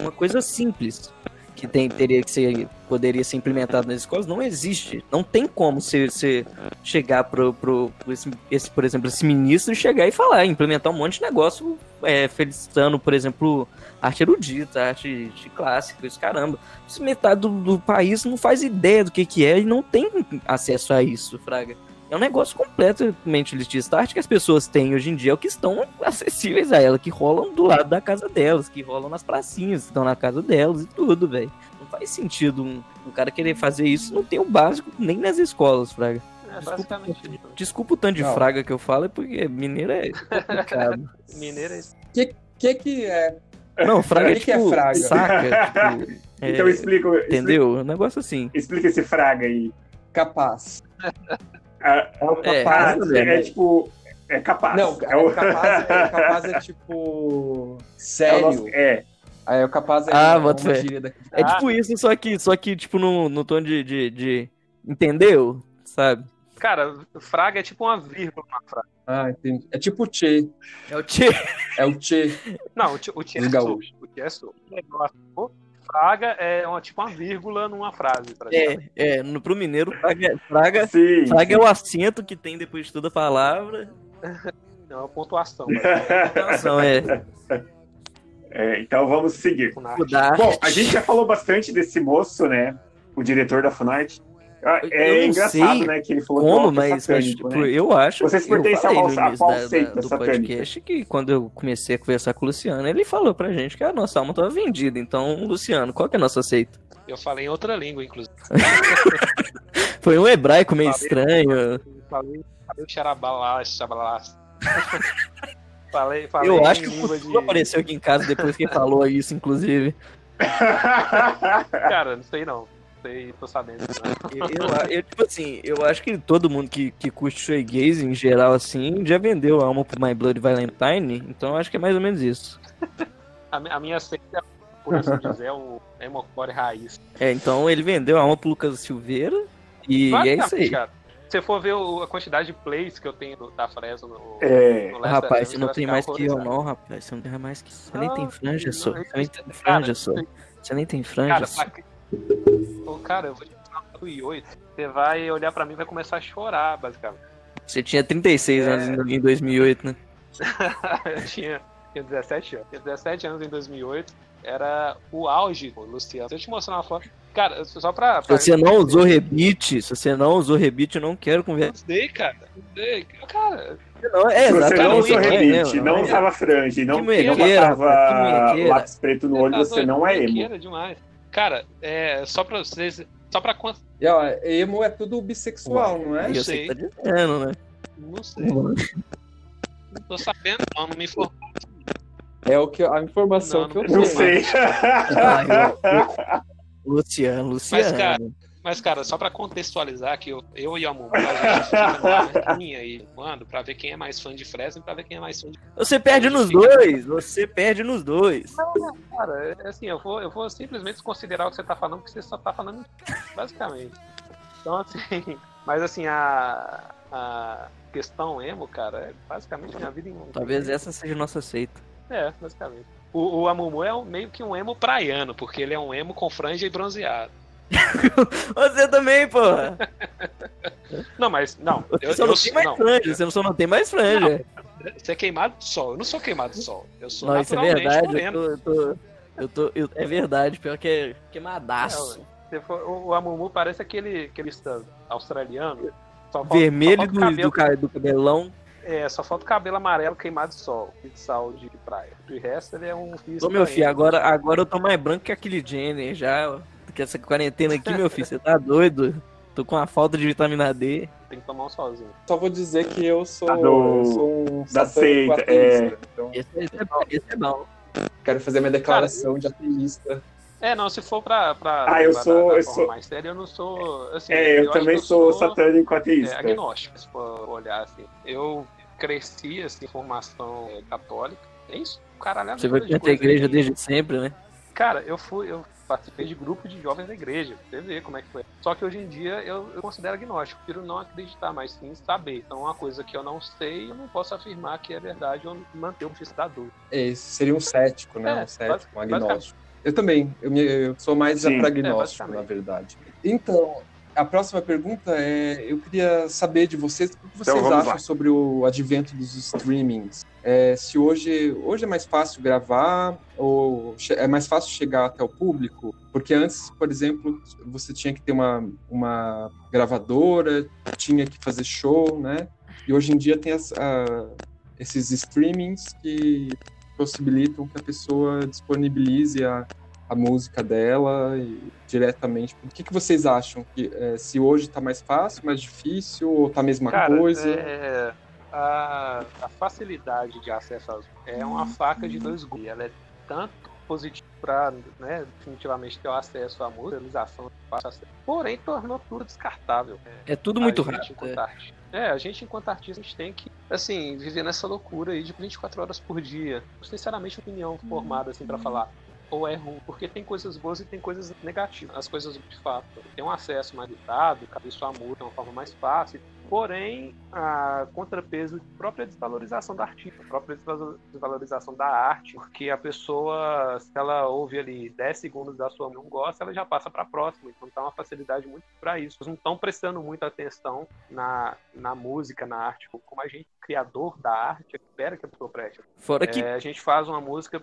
Uma coisa simples que tem, teria que ser, poderia ser implementado nas escolas, não existe. Não tem como você, chegar pro, pro esse, esse, por exemplo, esse ministro chegar e falar, implementar um monte de negócio é, felicitando, por exemplo, arte erudita, arte de clássico, isso caramba. Metade do, do país não faz ideia do que, que é e não tem acesso a isso, Fraga. É um negócio completamente elitista. A arte que as pessoas têm hoje em dia é o que estão acessíveis a ela, que rolam do lado da casa delas, que rolam nas pracinhas, que estão na casa delas e tudo, velho. Não faz sentido um, um, cara querer fazer isso, não tem o básico nem nas escolas, Fraga. É, basicamente. Desculpa, desculpa o tanto de não. fraga que eu falo, é porque mineiro é complicado. mineiro é. Que que, que é? Não, fraga é tipo, que é fraga? saca. Tipo, é, então explica. Entendeu? Um negócio assim. Explica esse fraga aí. Capaz. É, é o capaz, é, é, é tipo. É capaz. Não, é, o... capaz, é, capaz é tipo. Sério. É. Aí o capaz é ah, uma gíria daqui. É tipo isso, só que, só que tipo, no, no tom de, de, de. Entendeu? Sabe? Cara, fraga é tipo uma vírgula na frase. Ah, entendi. É tipo o Tchê. É o Tchê. É o Tchê. Não, o Tchê, o tchê é sul. O Tchê é sul. Fraga é uma, tipo uma vírgula numa frase. É, é, no, pro mineiro, fraga, fraga, sim, fraga sim. é o acento que tem depois de toda a palavra. Não, é uma pontuação. pontuação, é. é. Então vamos seguir. Bom, a gente já falou bastante desse moço, né? O diretor da Funarte. Ah, é engraçado, né, que ele falou como, mas, mas tipo, né? eu acho Vocês pertencem ao a qual seita do podcast que quando eu comecei a conversar com o Luciano, ele falou pra gente que a nossa alma estava vendida. Então, Luciano, qual que é a nossa seita? Eu falei em outra língua, inclusive. Foi um hebraico meio falei, estranho. Falei, falei o xarabalás, xarabalás. falei, falei eu acho que o Futu de... apareceu aqui em casa depois que falou isso, inclusive. Cara, não sei não sei, tô sabendo. Né? Eu, eu, tipo assim, eu acho que todo mundo que, que curte shoegaze em geral, assim, já vendeu a alma pro My Blood Valentine, então eu acho que é mais ou menos isso. a, a minha seita, por assim dizer, é o Emocore Raiz. É, então ele vendeu a alma pro Lucas Silveira e é isso aí. Cara. Se você for ver o, a quantidade de plays que eu tenho da Fresno no, é. no Rapaz, você não tem mais que eu, não, rapaz. Você não tem mais que. Você nem tem franja, só. Você nem tem franja, só. Você nem tem franja, só. Ô, cara, eu vou te falar 2008. Você vai olhar pra mim e vai começar a chorar, basicamente. Você tinha 36 é... anos em 2008, né? eu tinha, tinha 17 anos. Tinha 17 anos em 2008. Era o auge, Luciano. Deixa eu te mostrar uma foto. Cara, só pra. pra... Se você não usou rebite, se você não usou rebite, eu não quero conversar. Usei, cara. Usei. Cara. Não, é, você não usou rebite, não, usava franja, não usava lápis preto no olho, você não é emo. demais. Cara, é, só pra vocês. Só pra quanto. E, ó, emo é tudo bissexual, não é? Eu sei. Tá dizendo, né? Não sei. Não tô sabendo, não, não me informou. É o que, a informação não, que eu tenho. Não sei. Luciano, Luciano. Mas, cara, mas, cara, só pra contextualizar que eu, eu e a Mumu, a gente linha aí, mano, pra ver quem é mais fã de Fresno e pra ver quem é mais fã de. Você perde nos fica... dois! Você perde nos dois! Não, cara, é assim, eu vou, eu vou simplesmente considerar o que você tá falando, porque você só tá falando basicamente. Então, assim, mas assim, a, a questão emo, cara, é basicamente minha vida em um. Talvez essa seja a nossa seita. É, basicamente. O, o Amumu é meio que um emo praiano, porque ele é um emo com franja e bronzeado. você também, porra. Não, mas não. Você eu, não eu, tem mais não. franja, você só não tem mais franja. Não, você é queimado de sol. Eu não sou queimado de sol. Eu sou não, isso é verdade. Eu tô, eu tô, eu tô, eu, é verdade, pior que é queimadaço. for, o, o Amumu parece aquele, aquele australiano. Vermelho só do, cabelo, do, do cabelão. É, só falta o cabelo amarelo queimado de sol, de sal de praia. De resto, ele é um Ô, meu filho, agora, agora eu tô mais branco que aquele Jenner já. Porque essa quarentena aqui, meu filho, você tá doido? Tô com a falta de vitamina D. Tem que tomar um sozinho. Só vou dizer que eu sou, do... eu sou um da seita. É... Então... Esse, esse, é bom, esse é bom. Quero fazer minha declaração Cara, de ateísta. É, não, se for pra. pra ah, eu sou. eu sou... mais sério, eu não sou. Assim, é, eu, eu também sou, sou satânico ateísta. É, agnóstico, se for olhar assim. Eu cresci, assim, formação é, católica. É isso, caralho. Você vai ter a igreja desde sempre, né? Cara, eu fui. Eu participei de grupo de jovens da igreja, você vê como é que foi. Só que hoje em dia eu, eu considero agnóstico, prefiro não acreditar, mas sim saber. Então, uma coisa que eu não sei, eu não posso afirmar que é verdade ou manter o benefício da dúvida. Esse seria um cético, né? É, um cético, um agnóstico. Eu também, eu, me, eu sou mais sim, agnóstico, é, na verdade. Então, a próxima pergunta é: eu queria saber de vocês o que então, vocês então, acham lá. sobre o advento dos streamings. É, se hoje, hoje é mais fácil gravar ou é mais fácil chegar até o público? Porque antes, por exemplo, você tinha que ter uma, uma gravadora, tinha que fazer show, né? E hoje em dia tem as, a, esses streamings que possibilitam que a pessoa disponibilize a, a música dela e, diretamente. O que, que vocês acham? Que, é, se hoje está mais fácil, mais difícil, ou está a mesma Cara, coisa? É, a, a, facilidade de acesso às é uma faca de dois gumes. Ela é tanto positiva para né, definitivamente ter o acesso à música, realização porém tornou tudo descartável. É, é tudo muito rápido. É. é. a gente enquanto artista a gente tem que assim viver nessa loucura aí de 24 horas por dia. Sinceramente, opinião formada assim para falar ou é ruim, porque tem coisas boas e tem coisas negativas. As coisas de fato tem um acesso mais limitado, cabe sua música de uma forma mais fácil, porém a contrapeso de própria desvalorização da artista, própria desvalorização da arte, porque a pessoa, se ela ouve ali 10 segundos da sua não gosta, ela já passa para a próxima, então tá uma facilidade muito para isso. Eles não estão prestando muita atenção na, na música, na arte, como a gente, criador da arte, espera que a pessoa preste. Fora que é, a gente faz uma música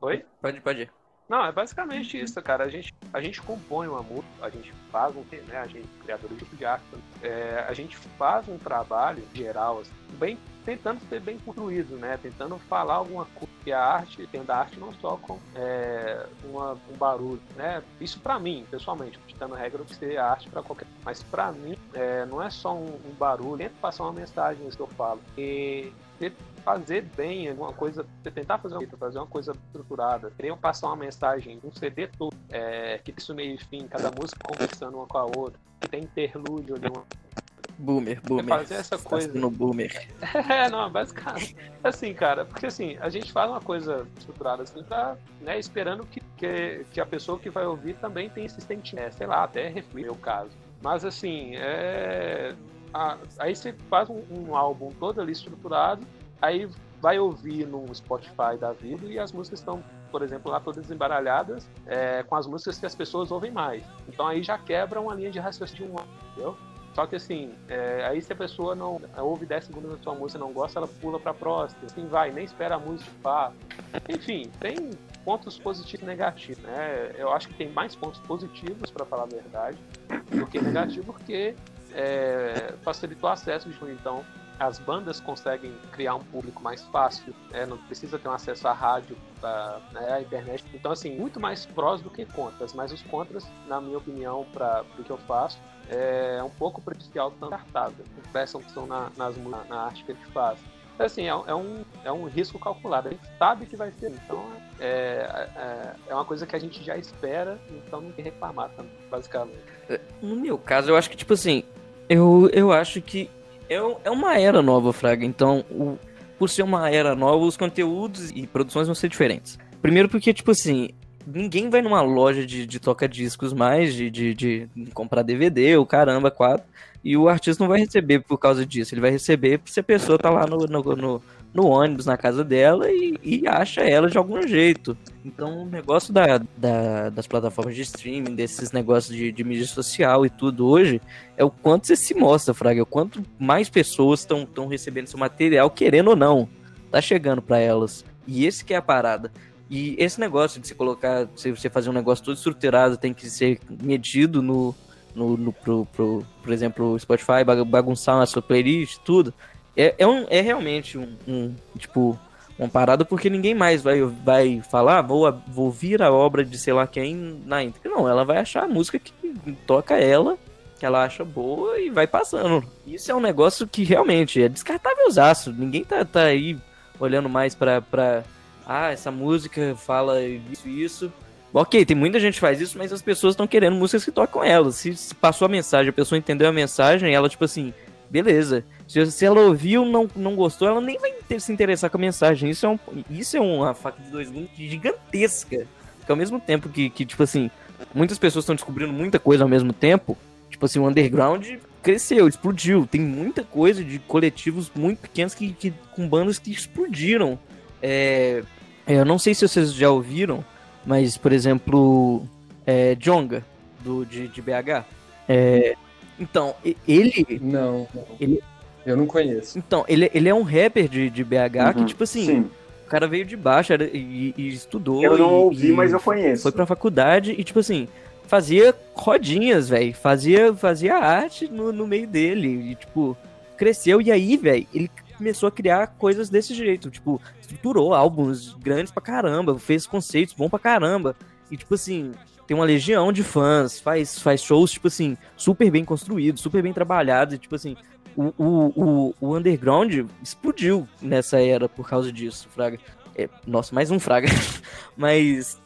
Oi? Pode, pode ir. Não, é basicamente isso, cara. A gente, a gente compõe uma música, a gente faz um, né, a gente criador de tipo de arte, é, a gente faz um trabalho geral, assim, bem tentando ser bem construído, né? Tentando falar alguma coisa que a arte, tendo a arte não só com é, uma, um barulho, né? Isso para mim, pessoalmente, ditando regra de ser arte para qualquer, mas para mim é, não é só um, um barulho, tento passar uma mensagem isso que eu falo. E fazer bem alguma coisa, você tentar fazer uma, fazer uma coisa estruturada, queriam passar uma mensagem, um CD todo, é, que isso meio e fim, cada música conversando uma com a outra, que tem interlúdio ali, uma Boomer, boomer. Fazer essa tá coisa. No boomer. É, não, basicamente. Assim, cara, porque assim, a gente faz uma coisa estruturada assim pra, né, esperando que, que, que a pessoa que vai ouvir também tenha esse sentimento, é, sei lá, até reflita o caso. Mas assim, é. Aí você faz um, um álbum todo ali estruturado, aí vai ouvir no Spotify da vida e as músicas estão, por exemplo, lá todas embaralhadas é, com as músicas que as pessoas ouvem mais. Então aí já quebra uma linha de raciocínio, entendeu? Só que assim, é, aí se a pessoa não ouve 10 segundos da sua música e não gosta, ela pula pra próxima. Assim vai, nem espera a música pá. Enfim, tem pontos positivos e negativos, né? Eu acho que tem mais pontos positivos, para falar a verdade, do que negativos, porque é, facilitou o acesso, então as bandas conseguem criar um público mais fácil, né? não precisa ter um acesso à rádio, à, né, à internet. Então, assim, muito mais prós do que contras, mas os contras, na minha opinião, para o que eu faço, é um pouco prejudicial tanto cartada, prestam atenção na, nas, na arte que eles fazem. Então, assim, é, é, um, é um risco calculado, a gente sabe que vai ser, então é, é, é uma coisa que a gente já espera, então não tem que reclamar também, basicamente. No meu caso, eu acho que, tipo assim, eu, eu acho que é, é uma era nova, Fraga. Então, o, por ser uma era nova, os conteúdos e produções vão ser diferentes. Primeiro porque, tipo assim, ninguém vai numa loja de, de toca-discos mais, de, de, de, comprar DVD, ou caramba, quatro, e o artista não vai receber por causa disso. Ele vai receber se a pessoa tá lá no, no, no no ônibus na casa dela e, e, acha ela de algum jeito. Então, o negócio da, da, das plataformas de streaming, desses negócios de, de, mídia social e tudo hoje, é o quanto você se mostra, Fraga. O quanto mais pessoas estão recebendo seu material, querendo ou não, tá chegando para elas. E esse que é a parada. E esse negócio de se colocar, se você fazer um negócio todo estruturado, tem que ser medido no, no, no pro, pro, por exemplo, Spotify, bagunçar a sua playlist, tudo. É, é, um, é realmente um, um, tipo, uma parada porque ninguém mais vai, vai falar, ah, vou, vou ouvir a obra de sei lá quem na íntegra. Não, ela vai achar a música que toca ela, que ela acha boa e vai passando. Isso é um negócio que realmente é descartável zaço. Ninguém tá, tá aí olhando mais pra, pra. Ah, essa música fala isso isso. Ok, tem muita gente que faz isso, mas as pessoas estão querendo músicas que tocam ela. Se, se passou a mensagem, a pessoa entendeu a mensagem, ela, tipo assim, beleza. Se, se ela ouviu não não gostou, ela nem vai ter, se interessar com a mensagem. Isso é, um, isso é uma faca de dois gumes gigantesca. Que ao mesmo tempo que, que tipo assim, muitas pessoas estão descobrindo muita coisa ao mesmo tempo, tipo assim, o underground cresceu, explodiu. Tem muita coisa de coletivos muito pequenos que, que com bandas que explodiram. É, eu não sei se vocês já ouviram, mas, por exemplo, é, Jonga, do, de, de BH. É, então, ele. Não, Ele, eu não conheço. Então, ele, ele é um rapper de, de BH uhum, que, tipo assim. Sim. O cara veio de baixo era, e, e, estudou. Eu não e, ouvi, mas eu conheço. Foi pra faculdade e, tipo assim, fazia rodinhas, velho. Fazia, fazia arte no, no meio dele. E, tipo, cresceu. E aí, velho, ele começou a criar coisas desse jeito. Tipo, estruturou álbuns grandes pra caramba, fez conceitos bons pra caramba. E, tipo assim, tem uma legião de fãs, faz, faz shows, tipo assim, super bem construídos, super bem trabalhados, e, tipo assim, o, o, o, underground explodiu nessa era por causa disso, Fraga. É, nossa, mais um Fraga. mas.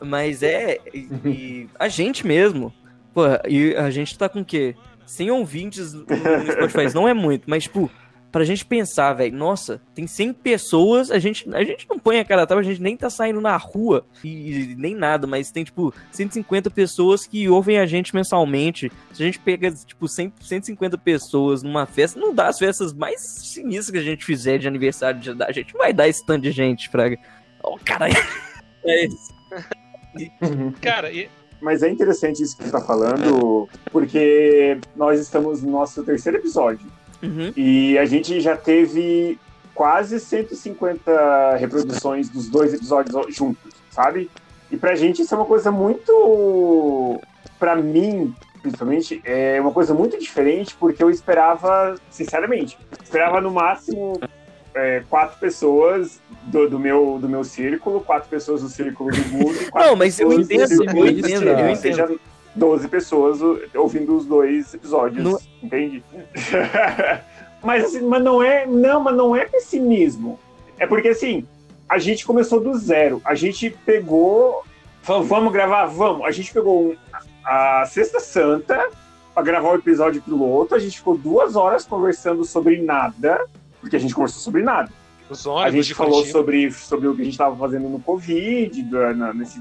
Mas é. E, a gente mesmo. Pô, e a gente tá com o quê? 100 ouvintes no Spotify. Não é muito, mas, tipo, pra gente pensar, velho, nossa, tem 100 pessoas, a gente, a gente não põe a cara tapa, a gente nem tá saindo na rua e, e, nem nada, mas tem, tipo, 150 pessoas que ouvem a gente mensalmente. Se a gente pega, tipo, 100, 150 pessoas numa festa, não dá as festas mais sinistras que a gente fizer de aniversário de a gente vai dar esse tanto de gente, fraga. Oh, caralho. É isso. Cara, e, mas é interessante isso que você está falando, porque nós estamos no nosso terceiro episódio. Uhum. E a gente já teve quase 150 reproduções dos dois episódios juntos, sabe? E pra gente isso é uma coisa muito. Pra mim, principalmente, é uma coisa muito diferente, porque eu esperava, sinceramente, esperava no máximo é, quatro pessoas do, do, meu, do meu círculo, quatro pessoas do círculo do mundo. Não, mas eu entendo, eu entendo, eu entendo. Seja, 12 pessoas ouvindo os dois episódios, no... entende? mas, assim, mas não é, não, mas não é pessimismo. É porque assim, a gente começou do zero. A gente pegou, falou, vamos gravar, vamos. A gente pegou a Sexta Santa para gravar o um episódio piloto. A gente ficou duas horas conversando sobre nada, porque a gente conversou sobre nada. a gente falou sobre, sobre o que a gente estava fazendo no Covid, na, nesse,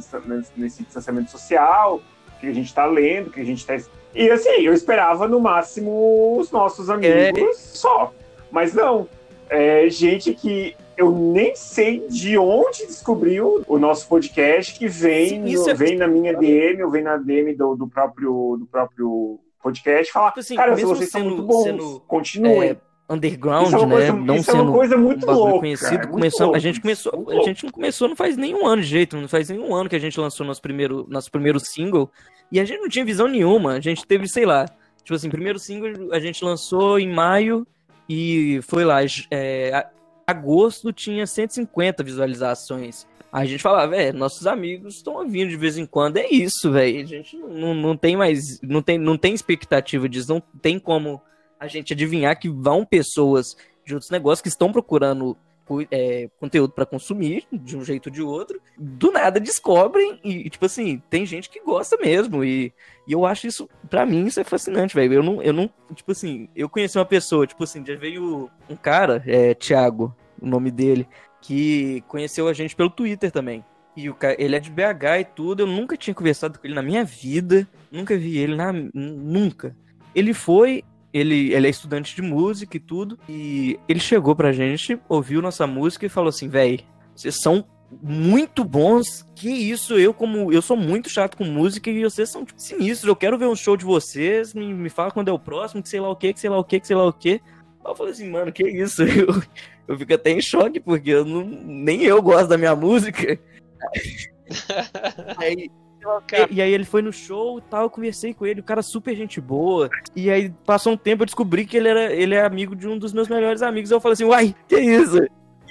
nesse distanciamento social, que a gente está lendo, que a gente está. E assim, eu esperava no máximo os nossos amigos é... só. Mas não. É gente que eu nem sei de onde descobriu o nosso podcast, que vem, Sim, no, é... vem na minha DM, ou vem na DM do, do próprio, do próprio podcast, falar, tipo assim, cara, vocês sendo, são muito bons, sendo, continuem. É underground, é né? Coisa, não isso sendo é uma coisa muito louca, conhecido. É começou, louco, a gente começou, a gente não começou, não faz nenhum ano de jeito, não faz nenhum ano que a gente lançou nosso primeiro, nosso primeiro single. E a gente não tinha visão nenhuma. A gente teve, sei lá, tipo assim, primeiro single a gente lançou em maio e foi lá, é, agosto tinha 150 visualizações. Aí a gente falava, velho, nossos amigos estão ouvindo de vez em quando, é isso, velho. A gente não, não tem mais, não tem, não tem expectativa disso, não tem como a gente adivinhar que vão pessoas de outros negócios que estão procurando é, conteúdo para consumir de um jeito ou de outro, do nada descobrem e, tipo assim, tem gente que gosta mesmo. E, e eu acho isso, para mim, isso é fascinante, velho. Eu não, eu não, tipo assim, eu conheci uma pessoa, tipo assim, já veio um cara, é, Thiago, o nome dele, que conheceu a gente pelo Twitter também. E o cara, ele é de BH e tudo, eu nunca tinha conversado com ele na minha vida, nunca vi ele na. Nunca. Ele foi, ele, ele é estudante de música e tudo. E ele chegou pra gente, ouviu nossa música e falou assim: véi, vocês são muito bons. Que isso, eu como eu sou muito chato com música e vocês são tipo, sinistros. Eu quero ver um show de vocês. Me, me fala quando é o próximo, que sei lá o que, que sei lá o que, que sei lá o que. Eu falei assim, mano, que isso? Eu, eu fico até em choque, porque eu não, nem eu gosto da minha música. aí, e aí ele foi no show e tal, eu conversei com ele, o cara super gente boa. E aí passou um tempo, eu descobri que ele, era, ele é amigo de um dos meus melhores amigos. Eu falei assim, uai, que isso?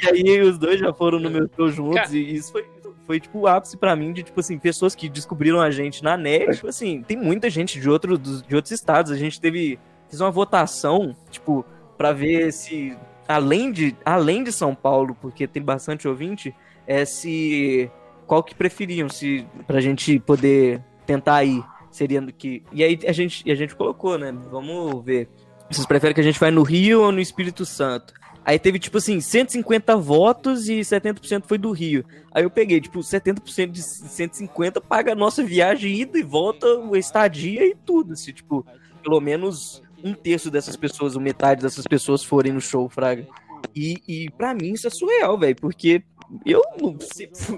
E aí os dois já foram no meu show juntos, cara... e isso foi, foi tipo o ápice para mim de, tipo assim, pessoas que descobriram a gente na net. Tipo assim, tem muita gente de, outro, de outros estados. A gente teve. Fiz uma votação, tipo, para ver se. Além de, além de São Paulo, porque tem bastante ouvinte, é se qual que preferiam, se pra gente poder tentar ir. Seria que. E aí a gente, a gente colocou, né? Vamos ver. Vocês preferem que a gente vá no Rio ou no Espírito Santo? Aí teve, tipo assim, 150 votos e 70% foi do Rio. Aí eu peguei, tipo, 70% de 150 paga a nossa viagem, ida e volta, estadia e tudo. Assim, tipo, pelo menos um terço dessas pessoas, ou metade dessas pessoas forem no show, Fraga. E, e para mim isso é surreal, velho, porque eu,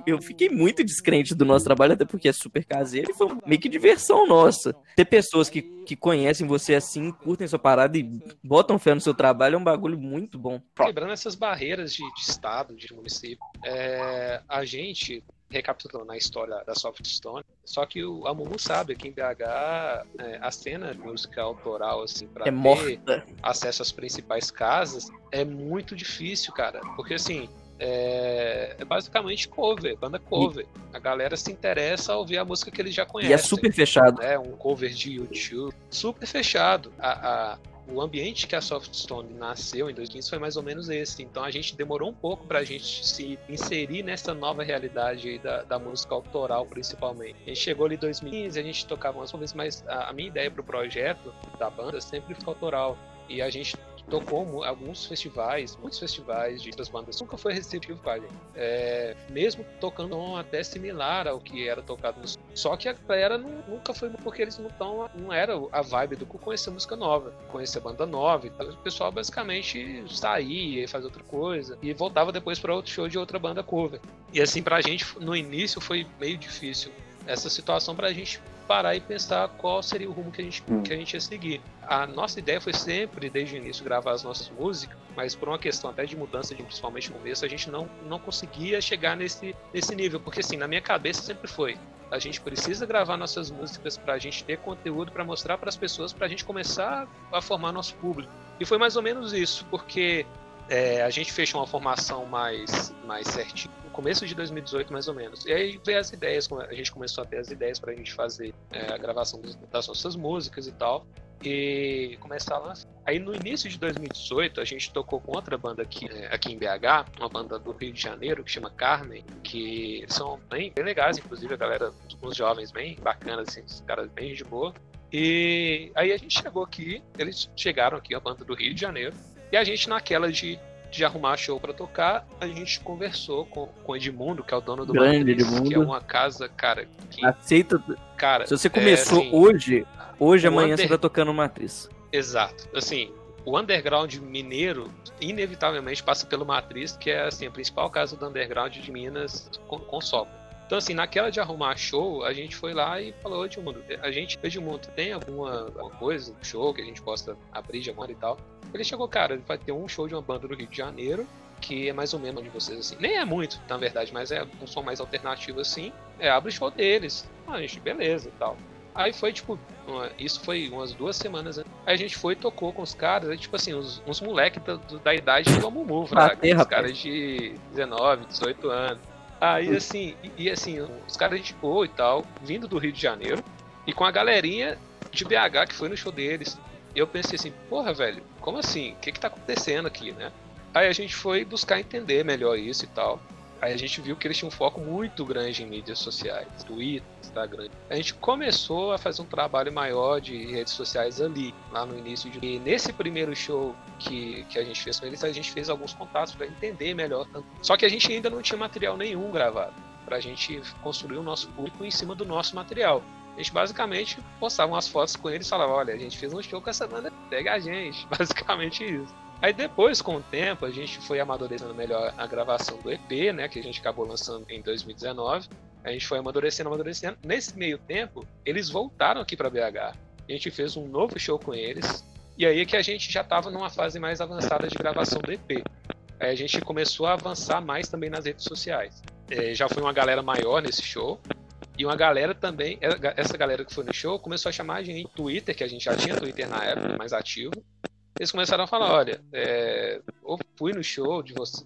eu fiquei muito descrente do nosso trabalho, até porque é super caseiro e foi meio que diversão nossa. Ter pessoas que, que conhecem você assim, curtem sua parada e botam fé no seu trabalho é um bagulho muito bom. Quebrando essas barreiras de, de estado, de município, é, a gente recapitulando na história da Softstone. Só que o, a Mumu sabe que em BH é, a cena de música autoral, assim, pra é ter morta. acesso às principais casas, é muito difícil, cara. Porque assim, é, é, basicamente cover, banda cover. E... A galera se interessa a ouvir a música que eles já conhecem. E é super fechado. É, um cover de YouTube. Super fechado. A, a, o ambiente que a Softstone nasceu em 2015 foi mais ou menos esse. Então a gente demorou um pouco para a gente se inserir nessa nova realidade da, da, música autoral, principalmente. A gente chegou ali em 2015, a gente tocava umas vezes, mas a, a minha ideia para o projeto da banda sempre foi autoral. E a gente tocou alguns festivais, muitos festivais de outras bandas. Nunca foi receptivo com a gente. É, mesmo tocando um até similar ao que era tocado no Só que a galera não, nunca foi porque eles não estão. Não era a vibe do conhecer música nova, conhecer banda nova. O pessoal basicamente saía e fazia outra coisa. E voltava depois para outro show de outra banda cover. E assim, pra gente, no início foi meio difícil essa situação pra gente parar e pensar qual seria o rumo que a gente, hum. que a gente ia seguir. A nossa ideia foi sempre, desde o início, gravar as nossas músicas, mas por uma questão até de mudança, de, principalmente no começo, a gente não, não conseguia chegar nesse, nesse nível, porque assim, na minha cabeça sempre foi, a gente precisa gravar nossas músicas para a gente ter conteúdo para mostrar para as pessoas, para a gente começar a formar nosso público. E foi mais ou menos isso, porque é, a gente fechou uma formação mais, mais certinha começo de 2018, mais ou menos. E aí veio as ideias, a gente começou a ter as ideias para a gente fazer é, a gravação das nossas músicas e tal. E começar a lançar. Aí no início de 2018, a gente tocou com outra banda aqui, é, aqui em BH, uma banda do Rio de Janeiro, que chama Carmen, que são bem, bem legais, inclusive a galera, uns jovens bem bacanas, assim, os caras bem de boa. E aí a gente chegou aqui, eles chegaram aqui, a banda do Rio de Janeiro, e a gente, naquela de, de arrumar show para tocar, a gente conversou com, com o Edmundo, que é o dono do Grande Matriz, Edmundo. que é uma casa, cara. Que, Aceita. cara, Se você começou é, assim, hoje, hoje, amanhã under- você tá tocando Matriz. Exato. Assim, o underground mineiro, inevitavelmente, passa pelo Matriz, que é assim, a principal casa do underground de Minas com, com. Então, assim, naquela de arrumar show, a gente foi lá e falou, Edmundo, a gente, Edmundo, tem alguma, alguma coisa, um show que a gente possa abrir de agora e tal? Ele chegou, cara, vai ter um show de uma banda do Rio de Janeiro, que é mais ou menos de vocês, assim. Nem é muito, na verdade, mas é um som mais alternativo, assim. É, abre o show deles. Ah, gente, beleza e tal. Aí foi, tipo, uma- isso foi umas duas semanas antes. Aí a gente foi e tocou com os caras, aí, tipo assim, uns, uns moleques da, da idade do Amumu, fraga. Os caras de 19, 18 anos. Aí, assim, e, e, assim, os caras de boa e tal, vindo do Rio de Janeiro, e com a galerinha de BH que foi no show deles. Eu pensei assim, porra, velho, como assim? O que que tá acontecendo aqui, né? Aí a gente foi buscar entender melhor isso e tal. Aí a gente viu que eles tinham um foco muito grande em mídias sociais, Twitter, Instagram. A gente começou a fazer um trabalho maior de redes sociais ali, lá no início de. E nesse primeiro show que, que a gente fez com eles, a gente fez alguns contatos para entender melhor. Só que a gente ainda não tinha material nenhum gravado, para a gente construir o nosso público em cima do nosso material. A gente basicamente postava umas fotos com eles e falava: olha, a gente fez um show com essa banda, pega a gente. Basicamente isso. Aí depois, com o tempo, a gente foi amadurecendo melhor a gravação do EP, né? Que a gente acabou lançando em 2019. A gente foi amadurecendo, amadurecendo. Nesse meio tempo, eles voltaram aqui para BH. A gente fez um novo show com eles. E aí é que a gente já estava numa fase mais avançada de gravação do EP. Aí a gente começou a avançar mais também nas redes sociais. é, já foi uma galera maior nesse show. E uma galera também, essa galera que foi no show, começou a chamar a gente Twitter, que a gente já tinha Twitter na época, mais ativo. Eles começaram a falar, olha, é, eu fui no show de você,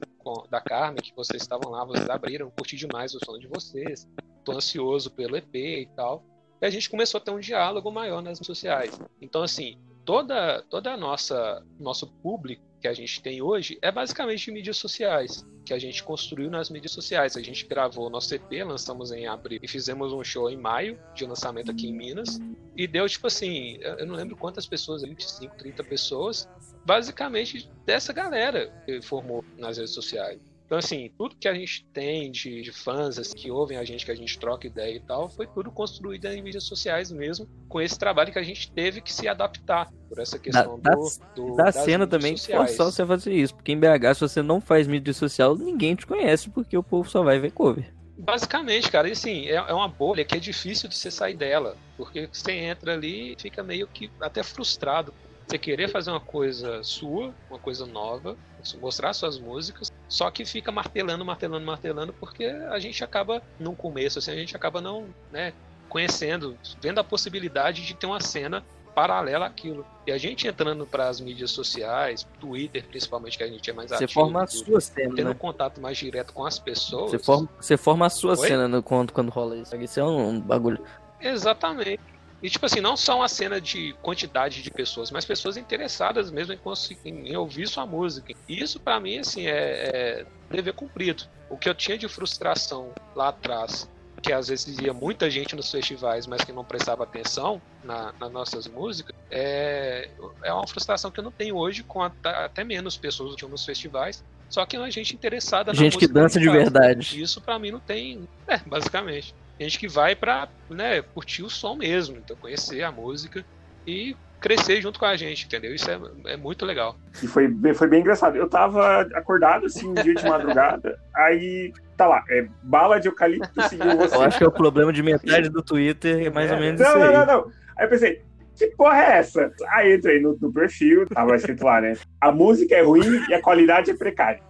da Carmen, que vocês estavam lá, vocês abriram, curti demais o som de vocês, tô ansioso pelo EP e tal. E a gente começou a ter um diálogo maior nas redes sociais. Então, assim, toda, toda a nossa nosso público que a gente tem hoje é basicamente mídias sociais, que a gente construiu nas mídias sociais. A gente gravou nosso EP, lançamos em abril e fizemos um show em maio de lançamento aqui em Minas. E deu tipo assim, eu não lembro quantas pessoas, 25, 30 pessoas, basicamente dessa galera que formou nas redes sociais. Então, assim, tudo que a gente tem de, de fãs assim, que ouvem a gente, que a gente troca ideia e tal, foi tudo construído em mídias sociais mesmo, com esse trabalho que a gente teve que se adaptar por essa questão da, do, do, da cena também só você fazer isso, porque em BH, se você não faz mídia social, ninguém te conhece, porque o povo só vai ver cover. Basicamente, cara, e assim, é, é uma bolha que é difícil de você sair dela, porque você entra ali e fica meio que até frustrado. Você querer fazer uma coisa sua, uma coisa nova, mostrar suas músicas, só que fica martelando, martelando, martelando, porque a gente acaba, no começo, assim, a gente acaba não, né, conhecendo, vendo a possibilidade de ter uma cena paralela àquilo. E a gente entrando para as mídias sociais, Twitter principalmente, que a gente é mais você ativo. Você forma a sua cena. Tendo né? contato mais direto com as pessoas. Você forma, você forma a sua Oi? cena no, quando, quando rola isso. Isso é um, um bagulho. Exatamente. E, tipo assim, não só uma cena de quantidade de pessoas, mas pessoas interessadas mesmo em, em ouvir sua música. E isso, para mim, assim, é, é dever cumprido. O que eu tinha de frustração lá atrás, que às vezes ia muita gente nos festivais, mas que não prestava atenção na, nas nossas músicas, é, é uma frustração que eu não tenho hoje, com até, até menos pessoas que nos festivais. Só que não é gente interessada gente na Gente que dança de verdade. Isso para mim não tem. É, basicamente gente que vai pra né, curtir o som mesmo, então conhecer a música e crescer junto com a gente, entendeu? Isso é, é muito legal. E foi, foi bem engraçado. Eu tava acordado, assim, um dia de madrugada, aí tá lá, é bala de eucalipto seguiu você. Eu acho que é o problema de metade do Twitter, é mais é, ou menos não, isso não, aí. Não, não, não. Aí eu pensei, que porra é essa? Aí entrei no, no perfil, tava escrito lá, né? A música é ruim e a qualidade é precária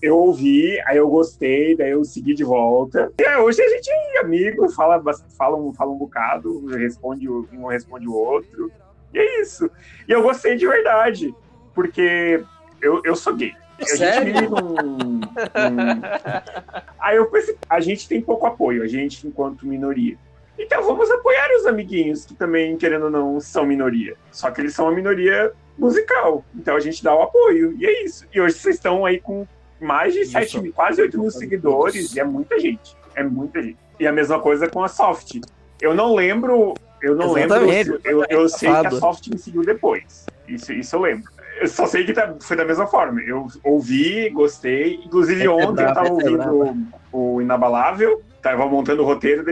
eu ouvi, aí eu gostei, daí eu segui de volta. E hoje a gente é amigo, fala, fala, um, fala um bocado, responde, um responde o outro. E é isso. E eu gostei de verdade, porque eu, eu sou gay. Sério? A gente vive num, num... Aí eu pensei, a gente tem pouco apoio, a gente enquanto minoria. Então vamos apoiar os amiguinhos que também, querendo ou não, são minoria. Só que eles são uma minoria musical. Então a gente dá o apoio. E é isso. E hoje vocês estão aí com mais de 7 mil, quase 8 mil seguidores, e é muita gente. É muita gente. E a mesma coisa com a Soft. Eu não lembro. Eu não Exatamente. lembro. Eu, eu sei que a Soft me seguiu depois. Isso, isso eu lembro. Eu só sei que tá, foi da mesma forma. Eu ouvi, gostei. Inclusive, é ontem eu tava ouvindo o, o Inabalável, tava montando o roteiro,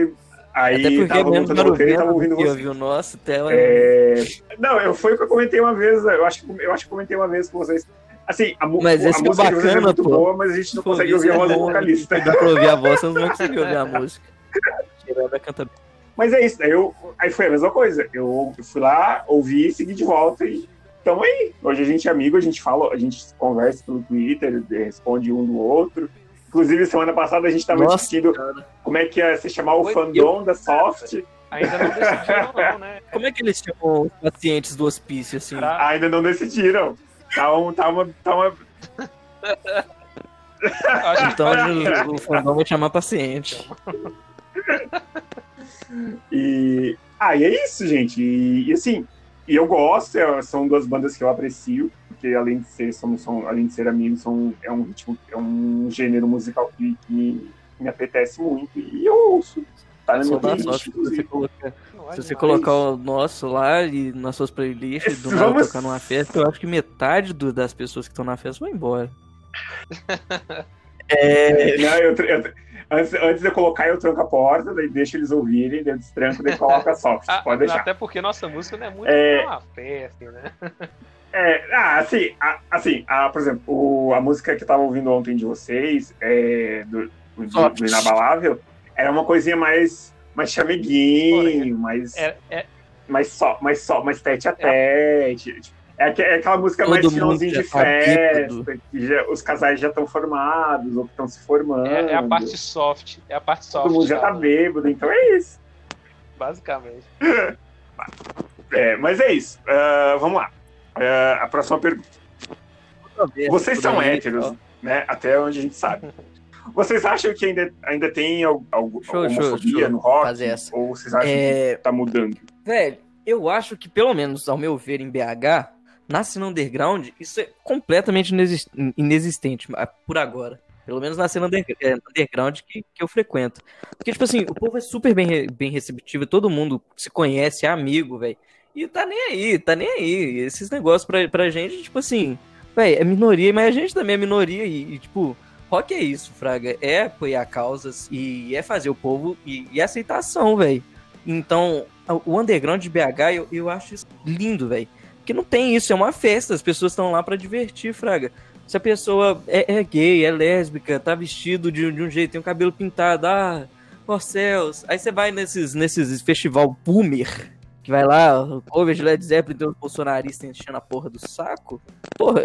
Aí Até porque tava montando o roteiro e tava ouvindo você. Ouviu nosso, tela... É... Não, eu, foi o que eu comentei uma vez, eu acho, eu acho que comentei uma vez com vocês. Assim, a, mas a esse música é bacana, é muito pô. boa, mas a gente não pô, consegue ouvir a voz do vocalista. Dá pra ouvir a voz, você não vai conseguir ouvir a música. Tirando canta Mas é isso, eu, aí foi a mesma coisa. Eu, fui lá, ouvi, segui de volta e então aí. Hoje a gente é amigo, a gente fala, a gente conversa pelo Twitter, responde um do outro. Inclusive, semana passada a gente estava discutindo cara. como é que ia se chamar o Foi fandom eu... da Soft. Ainda não decidiram, não, né? Como é que eles chamam os pacientes do hospício, assim? Ainda não decidiram. Tá, um, tá uma. Tá uma... então o, o fandom vai chamar paciente. E. Ah, e é isso, gente. E, e assim, e eu gosto, é, são duas bandas que eu aprecio, porque além de ser, são, são, além de ser amigos, são, é um ritmo, é um gênero musical que, me, me apetece muito. E eu ouço. Tá na minha playlist. Colocar, se você colocar o nosso lá e nas suas playlists, do nada tocar numa festa, eu acho que metade do, das pessoas que estão na festa vão embora. é... Não, eu, eu, Antes, antes de eu colocar, eu tranco a porta, daí deixo eles ouvirem, daí destranco, daí coloca soft. Ah, pode deixar. Até porque nossa música não é muito é... uma festa, né? É, ah, assim, a, assim a, por exemplo, o, a música que eu tava ouvindo ontem de vocês, é, do, do, do Inabalável, era uma coisinha mais, mais chameguinho, mais, é, é, mais só, mais só, mais tete a tete. É, é aquela música Todo mais finalzinho de tá festa, que já- os casais já estão formados, ou que estão se formando. É, é a parte soft. É a parte soft. Todo mundo já tá bêbado, então é isso. Basicamente. É, mas é isso. Ah, vamos lá. Ah, a próxima pergunta. Vocês são héteros, né? Até onde a gente sabe. Vocês acham que ainda, ainda tem al- algo, Show, show, homofobia show. no rock? Fazer essa. Ou vocês acham É, que tá mudando? Velho, eu acho que, pelo menos ao meu ver, em BH, na cena underground, isso é completamente inexistente, por agora. Pelo menos na cena é, underground que, que eu frequento. Porque, tipo assim, o povo é super bem, bem receptivo, todo mundo se conhece, é amigo, velho. E tá nem aí, tá nem aí. Esses negócios pra, pra gente, tipo assim, velho, é minoria, mas a gente também é minoria e, e, tipo, rock é isso, Fraga. É apoiar causas e é fazer o povo e, e aceitação, velho. Então, o underground de BH, eu, eu acho isso lindo, velho. Porque não tem isso, é uma festa, as pessoas estão lá pra divertir, Fraga. Se a pessoa é, é gay, é lésbica, tá vestido de, de um jeito, tem o cabelo pintado, ah, ó céus. Aí você vai nesses, nesses festival boomer, que vai lá, cover de Led Zeppelin, tem os bolsonaristas enchendo a porra do saco. Porra,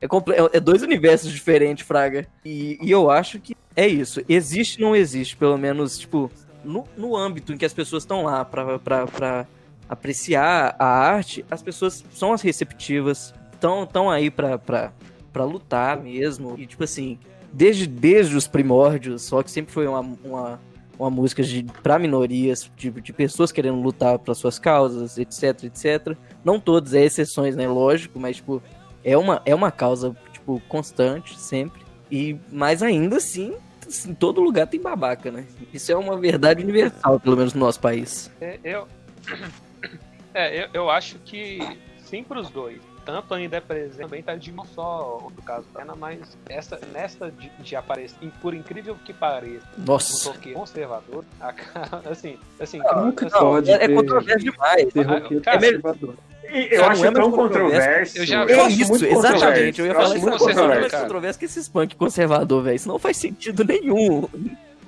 é, é- é dois universos diferentes, Fraga. E, e eu acho que é isso. Existe não existe, pelo menos, tipo, no, no âmbito em que as pessoas estão lá pra, pra, pra apreciar a arte, as pessoas são as receptivas, estão tão aí pra, pra, pra lutar mesmo. E, tipo assim, desde, desde os primórdios, só que sempre foi uma, uma, uma música de, pra minorias, de, de pessoas querendo lutar para suas causas, etc, etc. Não todas, é exceções, né? Lógico, mas, tipo, é uma, é uma causa, tipo, constante, sempre. E, mas ainda assim, em todo lugar tem babaca, né? Isso é uma verdade universal, pelo menos no nosso país. É, eu, é, eu, eu acho que sim pros dois. Tanto ainda é presente, também tá de não só no caso da Ana, mas essa, nesta de, de aparecer, por incrível que pareça, um Nossa. roqueiro conservador, a- assim, assim, Nunca assim, pode É, é controverso demais. Ah, cara, conservador. E eu acho é tão controverso. controverso. Eu já- eu É acho isso, muito exatamente. Eu ia acho falar isso é controverso. mais controverso que esses punk conservador, velho. Isso não faz sentido nenhum.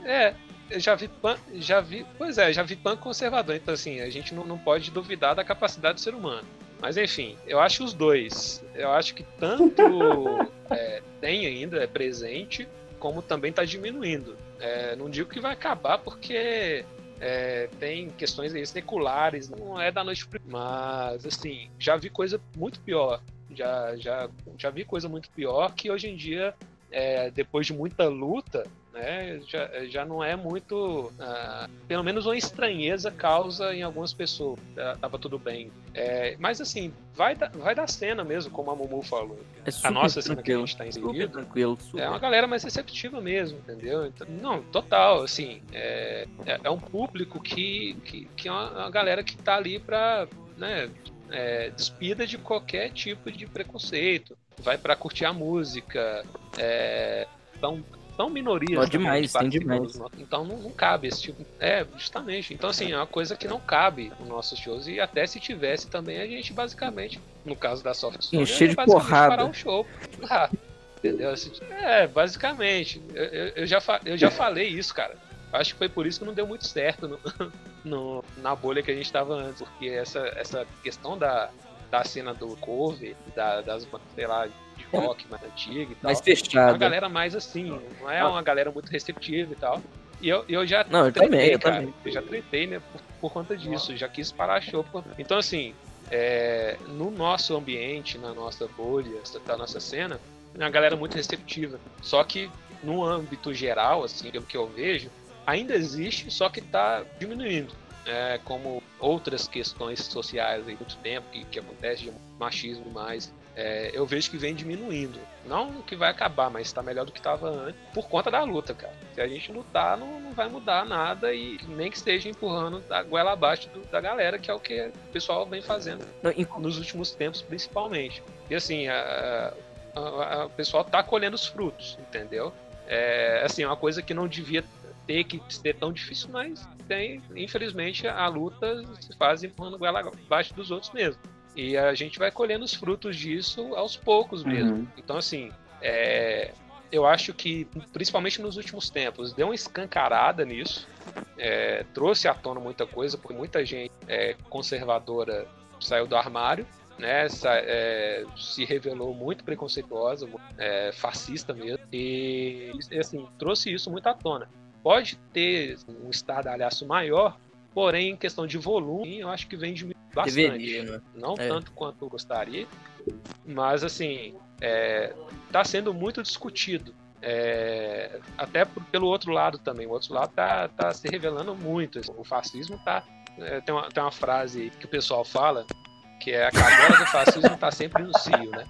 É, eu já vi pan, já vi, pois é, já vi punk conservador, então assim, a gente não, não pode duvidar da capacidade do ser humano. Mas enfim, eu acho os dois. Eu acho que tanto é, tem ainda, é presente, como também está diminuindo. É, não digo que vai acabar porque é, tem questões aí seculares, não é da noite mas assim, já vi coisa muito pior. Já, já, já vi coisa muito pior que hoje em dia, é, depois de muita luta, né, já, já não é muito. ah, pelo menos uma estranheza causa em algumas pessoas. Tá- Tava tudo bem. É, mas assim, vai da, vai da cena mesmo, como a Mumu falou. É A nossa cena que a gente tá inserido. tranquilo. Super. É uma galera mais receptiva mesmo, entendeu? Então, não, total, assim, é, é, é um público que, que, que é uma, uma galera que tá ali pra, né, é, despida de qualquer tipo de preconceito, vai pra curtir a música, é, são, são minorias. Ó, também demais, tem demais. nossos- Então não, não cabe esse tipo, é, justamente, então assim, é uma coisa que não cabe nos nossos shows, e até se tivesse também, a gente basicamente, no caso da Soft Story, Encher de basicamente porrada. parar o show. Ah, Entendeu? Assim, É, basicamente. Eu, eu- já, eu já falei isso, cara. Acho que foi por isso que não deu muito certo no, no- na bolha que a gente tava antes. Porque essa, essa questão da, da cena do cover, da, das bandas, sei lá, de rock mais antiga e tal. Mais É uma galera mais assim, não é uma galera muito receptiva e tal. E eu, eu já Não, eu tretei, também, eu cara. também. Eu já tretei, né, por, por conta disso. Já quis parar show. por- Então, assim, é, no nosso ambiente, na nossa bolha, da nossa cena, é uma galera muito receptiva. Só que no âmbito geral, assim, pelo que eu vejo, ainda existe, só que está diminuindo. É, como outras questões sociais aí muito tempo que, que acontece de machismo mais, é, eu vejo que vem diminuindo. Não que vai acabar, mas está melhor do que estava antes, por conta da luta, cara. Se a gente lutar, não, não vai mudar nada e nem que esteja empurrando a goela abaixo do- da galera, que é o que o pessoal vem fazendo nos últimos tempos, principalmente. E assim, a- a- a- o pessoal tá colhendo os frutos, entendeu? É assim, é uma coisa que não devia ter que ser tão difícil, mas tem, infelizmente, a luta se faz empurrando goela abaixo dos outros mesmo. E a gente vai colhendo os frutos disso aos poucos mesmo. Uhum. Então, assim, é, eu acho que, principalmente nos últimos tempos, deu uma escancarada nisso, é, trouxe à tona muita coisa, porque muita gente é, conservadora saiu do armário, né, é, se revelou muito preconceituosa, é, fascista mesmo, e assim, trouxe isso muito à tona. Pode ter um estardalhaço maior, porém, em questão de volume, eu acho que vem de bastante. Deveria, né? Não é. tanto quanto eu gostaria, mas assim, está é, sendo muito discutido. É, até pelo outro lado também. O outro lado está tá se revelando muito. O fascismo está. É, tem, uma, tem uma frase que o pessoal fala que é a cagola do fascismo está sempre no cio, né?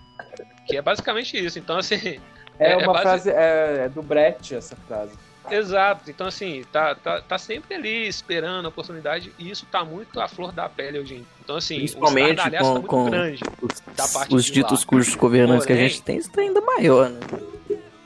Que é basicamente isso. Então, assim. É, é uma é base... frase. É, é, do Brecht essa frase. Exato. Então, assim, tá, tá, tá sempre ali esperando a oportunidade e isso tá muito à flor da pele hoje em dia. Então, assim, Principalmente o com, tá com grande os, os ditos cujos governantes Porém, que a gente tem, isso tá ainda maior, né?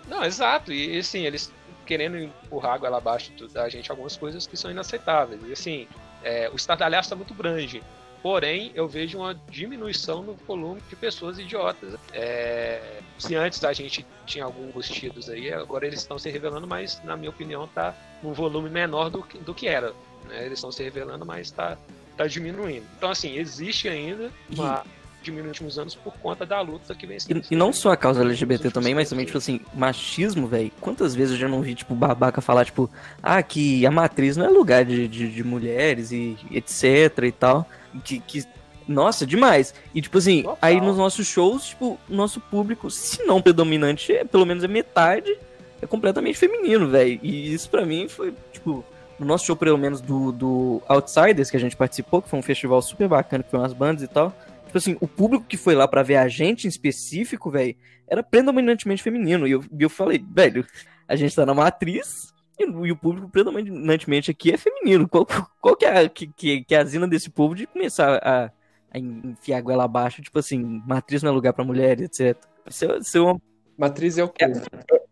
Não, exato. E, assim, eles querendo empurrar a goela abaixo da gente algumas coisas que são inaceitáveis. E, assim, é, o estardalhaço tá muito grande. Porém, eu vejo uma diminuição no volume de pessoas idiotas. É, se antes a gente tinha alguns tidos aí, agora eles estão se revelando, mas na minha opinião tá num volume menor do que, do que era. Né? Eles estão se revelando, mas está tá diminuindo. Então, assim, existe ainda uma diminuindo nos últimos anos por conta da luta que vem sendo. E, e não só a causa LGBT também, mas também, tipo assim, machismo, velho. Quantas vezes eu já não vi, tipo, babaca falar, tipo, ah, que a matriz não é lugar de, de, de mulheres e etc e tal que, que nossa, demais. E, tipo assim, Total. aí nos nossos shows, tipo, o nosso público, se não predominante, é, pelo menos é metade, é completamente feminino, velho. E isso para mim foi, tipo, no nosso show, pelo menos, do, do Outsiders, que a gente participou, que foi um festival super bacana, que foi umas bandas e tal. Tipo assim, o público que foi lá para ver a gente em específico, velho, era predominantemente feminino. E eu, eu falei, velho, a gente tá na matriz, e, o público predominantemente aqui é feminino. Qual, qual que, é a, que, que, que é a zina desse povo de começar a, a enfiar a goela abaixo, tipo assim, matriz não é lugar pra mulher, etc. Seu, seu, matriz é o quê?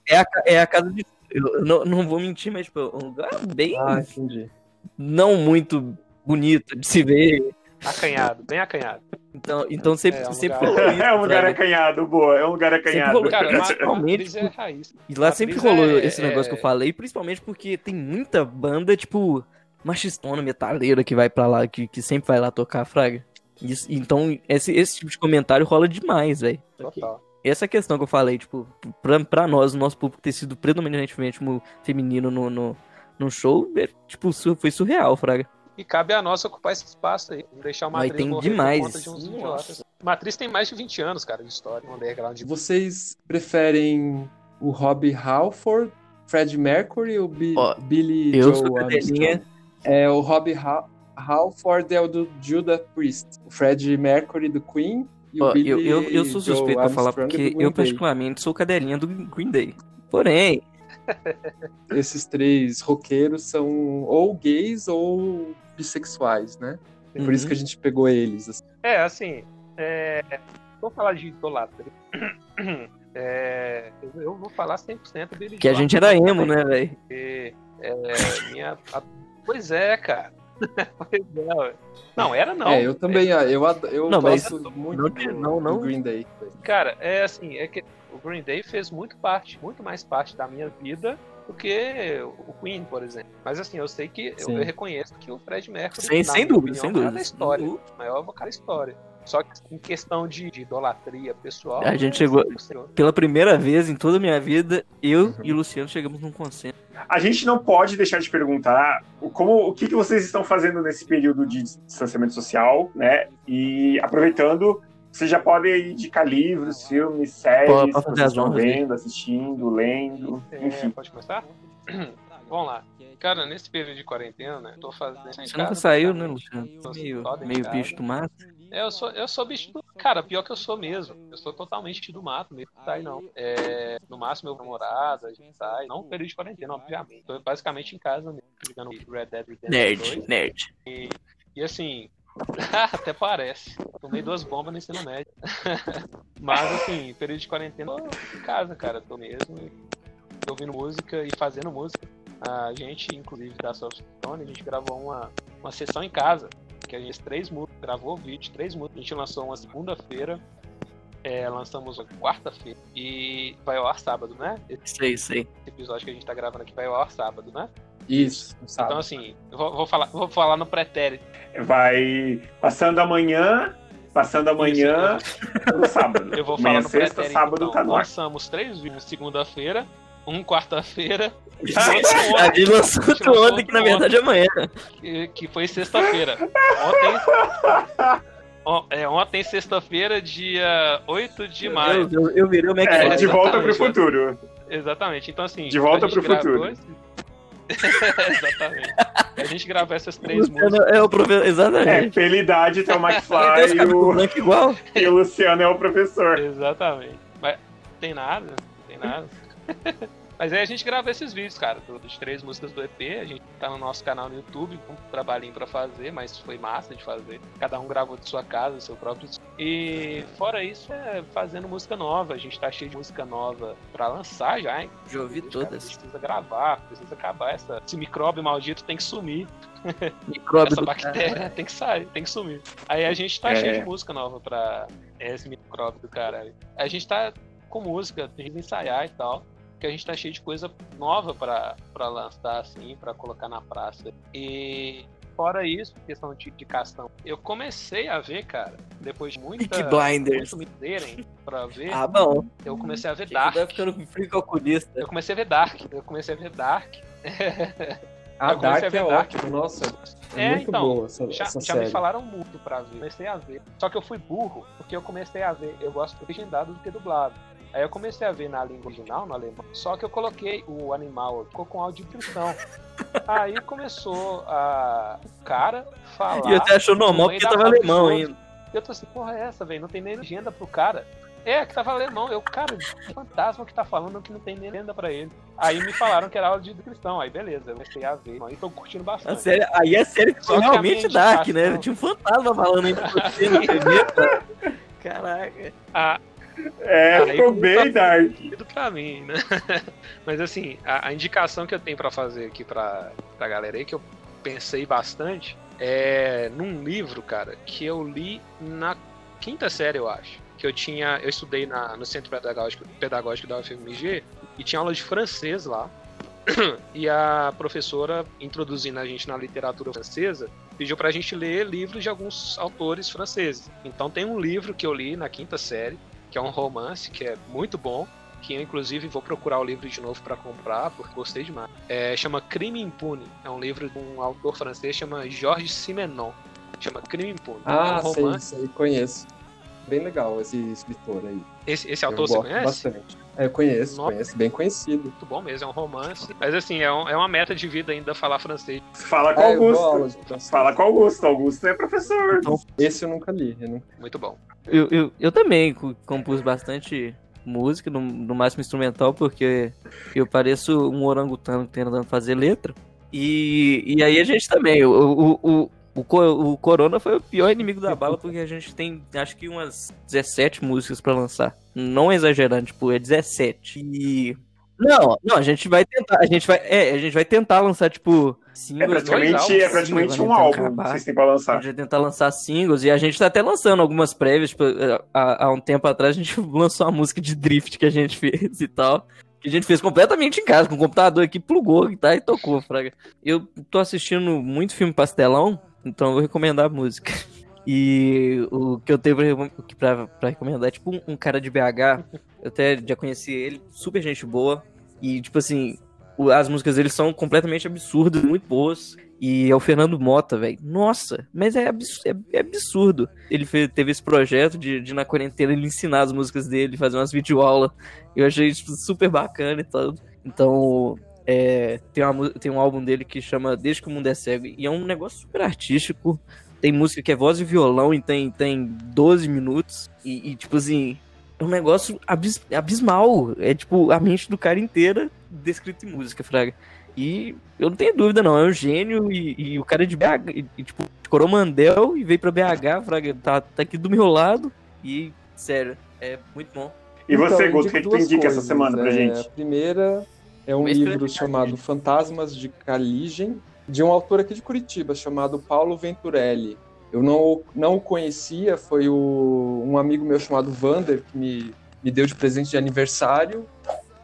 É, é, a, é a casa de. Eu não, não vou mentir, mas tipo, um lugar bem. Ah, entendi. Não muito bonito de se ver. Acanhado, bem acanhado. Então, então sempre, é, um sempre lugar... rolou isso. É um lugar sabe? acanhado, boa. É um lugar acanhado. Rolou, cara, principalmente. É raiz. E lá sempre rolou é... esse negócio que eu falei, principalmente porque tem muita banda, tipo, machistona, metaleira que vai pra lá, que, que sempre vai lá tocar, Fraga. Isso, então, esse, esse tipo de comentário rola demais, velho. Essa questão que eu falei, tipo, pra, pra nós, o nosso público ter sido predominantemente feminino no, no, no show, é, tipo, foi surreal, Fraga. E cabe a nós ocupar esse espaço aí. deixar o Matriz Mas tem demais. de uns idiotas. Matriz tem mais de 20 anos, cara, de história underground. Vocês preferem o Rob Halford, Fred Mercury ou Bi oh, Billy eu Joe Armstrong? É, o Rob ha Halford é o do Judas Priest. O Fred Mercury do Queen e o oh, Billy eu, eu, eu sou suspeito pra falar porque eu particularmente sou cadelinha do Green Day. Porém, esses três roqueiros são ou gays ou bissexuais, né? Por uhum. isso que a gente pegou eles. Assim. É, assim, é... vou falar de idolatria. É... Eu vou falar 100% dele. Que a gente era emo, né, velho? É... Minha... Pois é, cara. pois é, não, era não. É, eu também, é. eu, eu não, gosto muito não, do, não, não. do Green Day. Cara, é assim, é que Green Day fez muito parte, muito mais parte da minha vida do que o Queen, por exemplo. Mas assim, eu sei que eu, eu, reconheço que o Fred Mercury, sem, sem dúvida, sem dúvida, da história, o maior vocal da história. Só que em questão de, de idolatria pessoal. A gente chegou. Pela primeira vez em toda a minha vida, eu uhum. e o Luciano chegamos num consenso. A gente não pode deixar de perguntar como, o que, que vocês estão fazendo nesse período de distanciamento social, né? E aproveitando, vocês já podem indicar livros, filmes, séries, pode, pode vocês estão vendo, assistindo, lendo, é, enfim. Pode começar? Vamos lá. Cara, nesse período de quarentena, né, tô fazendo. Você nunca saiu, né, Luciano? Meio, meio bicho do mato. É, eu sou, eu sou bicho do. Cara, pior que eu sou mesmo. Eu sou totalmente do mato mesmo. Sai não. É, no máximo, meu namorado, a gente sai. Não período de quarentena, obviamente. Tô basicamente em casa mesmo, jogando Red Dead Redemption. Nerd, 2. nerd. E, e assim, até parece. Tomei duas bombas no ensino médio. Mas assim, período de quarentena, tô em casa, cara. Tô mesmo ouvindo música e fazendo música. A gente, inclusive, da Softstone, a gente gravou uma, uma sessão em casa que a gente três músicas, gravou vídeo, três músicas. A gente lançou uma segunda-feira, é, lançamos quarta-feira e vai ao ar sábado, né? Esse, sei, sei. Esse episódio que a gente tá gravando aqui vai ao ar sábado, né? Isso. Sábado. Então, assim, vou, vou, falar, vou falar no pretérito. Vai passando amanhã Passando amanhã no sábado. Eu vou falar no sexta, pretérito, sábado então. tá. Lançamos três vídeos segunda-feira, um quarta-feira A gente lançou outro ontem, que na verdade é amanhã. que, que foi sexta-feira. Ontem. É, ontem, sexta-feira, dia 8 de maio. Eu, eu, eu virei o É, McFly. de volta pro futuro. Exatamente. Então, assim. De volta pro futuro. esse- Exatamente. A gente gravou essas três músicas. Luciano é o professor. É, Exatamente. pela idade tem o McFly e o, brancos igual. e o Luciano é o professor. Exatamente. Mas tem nada, não tem nada. Mas aí a gente grava esses vídeos, cara, do- das três músicas do EP. A gente tá no nosso canal no YouTube, com um trabalhinho pra fazer, mas foi massa de fazer. Cada um gravou de sua casa, do seu próprio. E fora isso, é fazendo música nova. A gente tá cheio de música nova pra lançar já, hein? Já ouvi Cara, todas. precisa gravar, precisa acabar. Essa, esse micróbio maldito tem que sumir. Micróbio Essa bactéria tem que sair, tem que sumir. Aí a gente tá É. cheio de música nova pra esse micróbio do caralho. A gente tá com música, tem que ensaiar e tal. Que a gente tá cheio de coisa nova pra, pra lançar, assim, pra colocar na praça. E fora isso, questão de, de castão, eu comecei a ver, cara, depois de muita. Peaky Blinders. muito me derem pra ver, Ah, bom. eu comecei a ver Chega, Dark. Tá ficando frio calculista. Eu comecei a ver Dark. Eu comecei a ver Dark. A Eu comecei Dark a ver é Dark. ótimo, nossa. É, É, muito então, boa essa, Já, essa já série. me falaram muito pra ver. Comecei a ver. Só que eu fui burro, porque eu comecei a ver. Eu gosto de legendado do que dublado. Aí eu comecei a ver na língua original, no alemão. Só que eu coloquei o animal, ficou com áudio de descrição. Aí começou a. O cara falar. E eu até achou normal porque tava alemão ainda. Eu tô assim, porra, é essa, velho? Não tem nem legenda pro cara. É, que tava alemão. Eu, cara, fantasma que tá falando que não tem nem legenda pra ele. Aí me falaram que era aula de descrição. Aí beleza, eu comecei a ver. Aí tô curtindo A bastante. série, aí a série Só ficou que a realmente dark, né? Tinha um fantasma falando aí pra você TV. Caraca. A, É, Aí ficou como bem tá- dark. pra mim, né? Mas assim, a, a indicação que eu tenho pra fazer aqui pra, pra galera aí, que eu pensei bastante, é num livro, cara, que eu li na quinta série, eu acho. Que eu tinha. Eu estudei na, no Centro Pedagógico, Pedagógico da UFMG e tinha aula de francês lá. E a professora, introduzindo a gente na literatura francesa, pediu pra gente ler livros de alguns autores franceses. Então tem um livro que eu li na quinta série, que é um romance, que é muito bom, que eu inclusive vou procurar o livro de novo para comprar, porque gostei demais. É, chama Crime Impune. É um livro de um autor francês chama Georges Simenon. Chama Crime Impune. é Ah, um sei, romance. sei, conheço. Bem legal esse escritor aí. Esse, esse Eu autor você gosto conhece? bastante. É, eu conheço, Nossa. conheço, bem conhecido. Muito bom mesmo, é um romance. Mas assim, é, um- é uma meta de vida ainda falar francês. Fala com É, Augusto. francês. Fala com Augusto. Augusto é professor. Esse eu nunca li. Eu não... Muito bom. Eu, eu, eu também co- compus bastante música, no, no máximo instrumental, porque eu pareço um orangotango tentando fazer letra. E, e aí a gente também, o, o, o, o, co- o Corona foi o pior inimigo da bala, porque a gente tem acho que umas 17 músicas pra lançar. Não exagerando, tipo, é 17. E. Não, não, a gente vai tentar, a gente vai, é, a gente vai tentar lançar, tipo, É singles. praticamente, dois é álbuns, praticamente singles, um álbum acabar. que vocês têm pra A lançar. gente vai tentar lançar singles e a gente tá até lançando algumas prévias. Tipo, há, há um tempo atrás a gente lançou uma música de drift que a gente fez e tal. A gente fez completamente em casa, com o computador aqui, plugou tá, e tocou, fraga. Eu tô assistindo muito filme pastelão, então eu vou recomendar a música. E o que eu tenho pra, pra, pra recomendar é tipo um, um cara de BH. Eu até já conheci ele, super gente boa. E, tipo assim, o- as músicas dele são completamente absurdas, muito boas. E é o Fernando Mota, velho. Nossa, mas é, abs- é- é absurdo. Ele fez- teve esse projeto de, de, na quarentena, ele ensinar as músicas dele, fazer umas videoaulas. Eu achei tipo, super bacana e tal. Então, é, tem, uma tem um álbum dele que chama Desde que o Mundo é Cego. E é um negócio super artístico. Tem música que é voz e violão e tem, tem 12 minutos. E, e, tipo assim, é um negócio abis- abismal. É tipo a mente do cara inteira descrita em música, Fraga. E eu não tenho dúvida, não. É um gênio e, e o cara é de BH, e, e, tipo, de Coromandel e veio pra BH, Fraga. Tá, tá aqui do meu lado. E, sério, é muito bom. E você, Então, eu Guto, o que, tu indica essa coisas. semana pra É, gente? A primeira é um livro chamado Fantasmas de Caligem, de um autor aqui de Curitiba, chamado Paulo Venturelli. Eu não, não o conhecia, foi o, um amigo meu chamado Vander que me, me deu de presente de aniversário,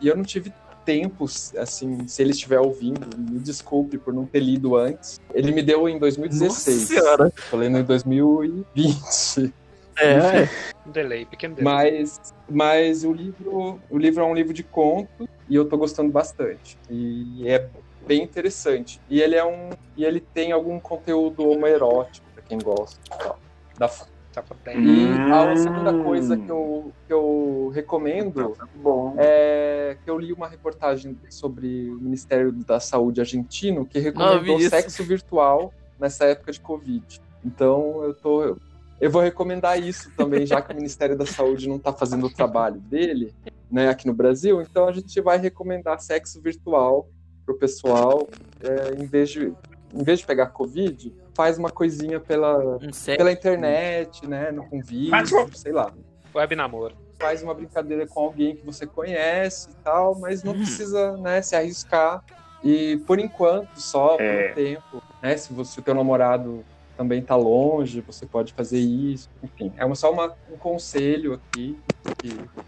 e eu não tive tempo, assim, se ele estiver ouvindo, me desculpe por não ter lido antes. Ele me deu em 2016. Nossa senhora. Lendo em 2020. É, Um delay, pequeno delay. Mas, mas o livro, o livro é um livro de conto e eu tô gostando bastante. E é bem interessante. E ele é um, e ele tem algum conteúdo homoerótico para quem gosta e tal, da Tá bem. E a Hum. segunda coisa que eu, que eu recomendo Bom. é que eu li uma reportagem sobre o Ministério da Saúde argentino que recomendou vi isso. sexo virtual nessa época de Covid. Então eu tô. Eu vou recomendar isso também, já que o Ministério da Saúde não está fazendo o trabalho dele, né, aqui no Brasil. Então a gente vai recomendar sexo virtual pro pessoal, é, em vez de em vez de pegar Covid, faz uma coisinha pela, um pela internet, né, no com vídeo, Mas- sei lá Web namoro. faz uma brincadeira com alguém que você conhece e tal, mas não precisa, né, se arriscar. E por enquanto, só por É. um tempo, né, se você se o teu namorado também tá longe, você pode fazer isso, enfim. É uma- só uma, um conselho aqui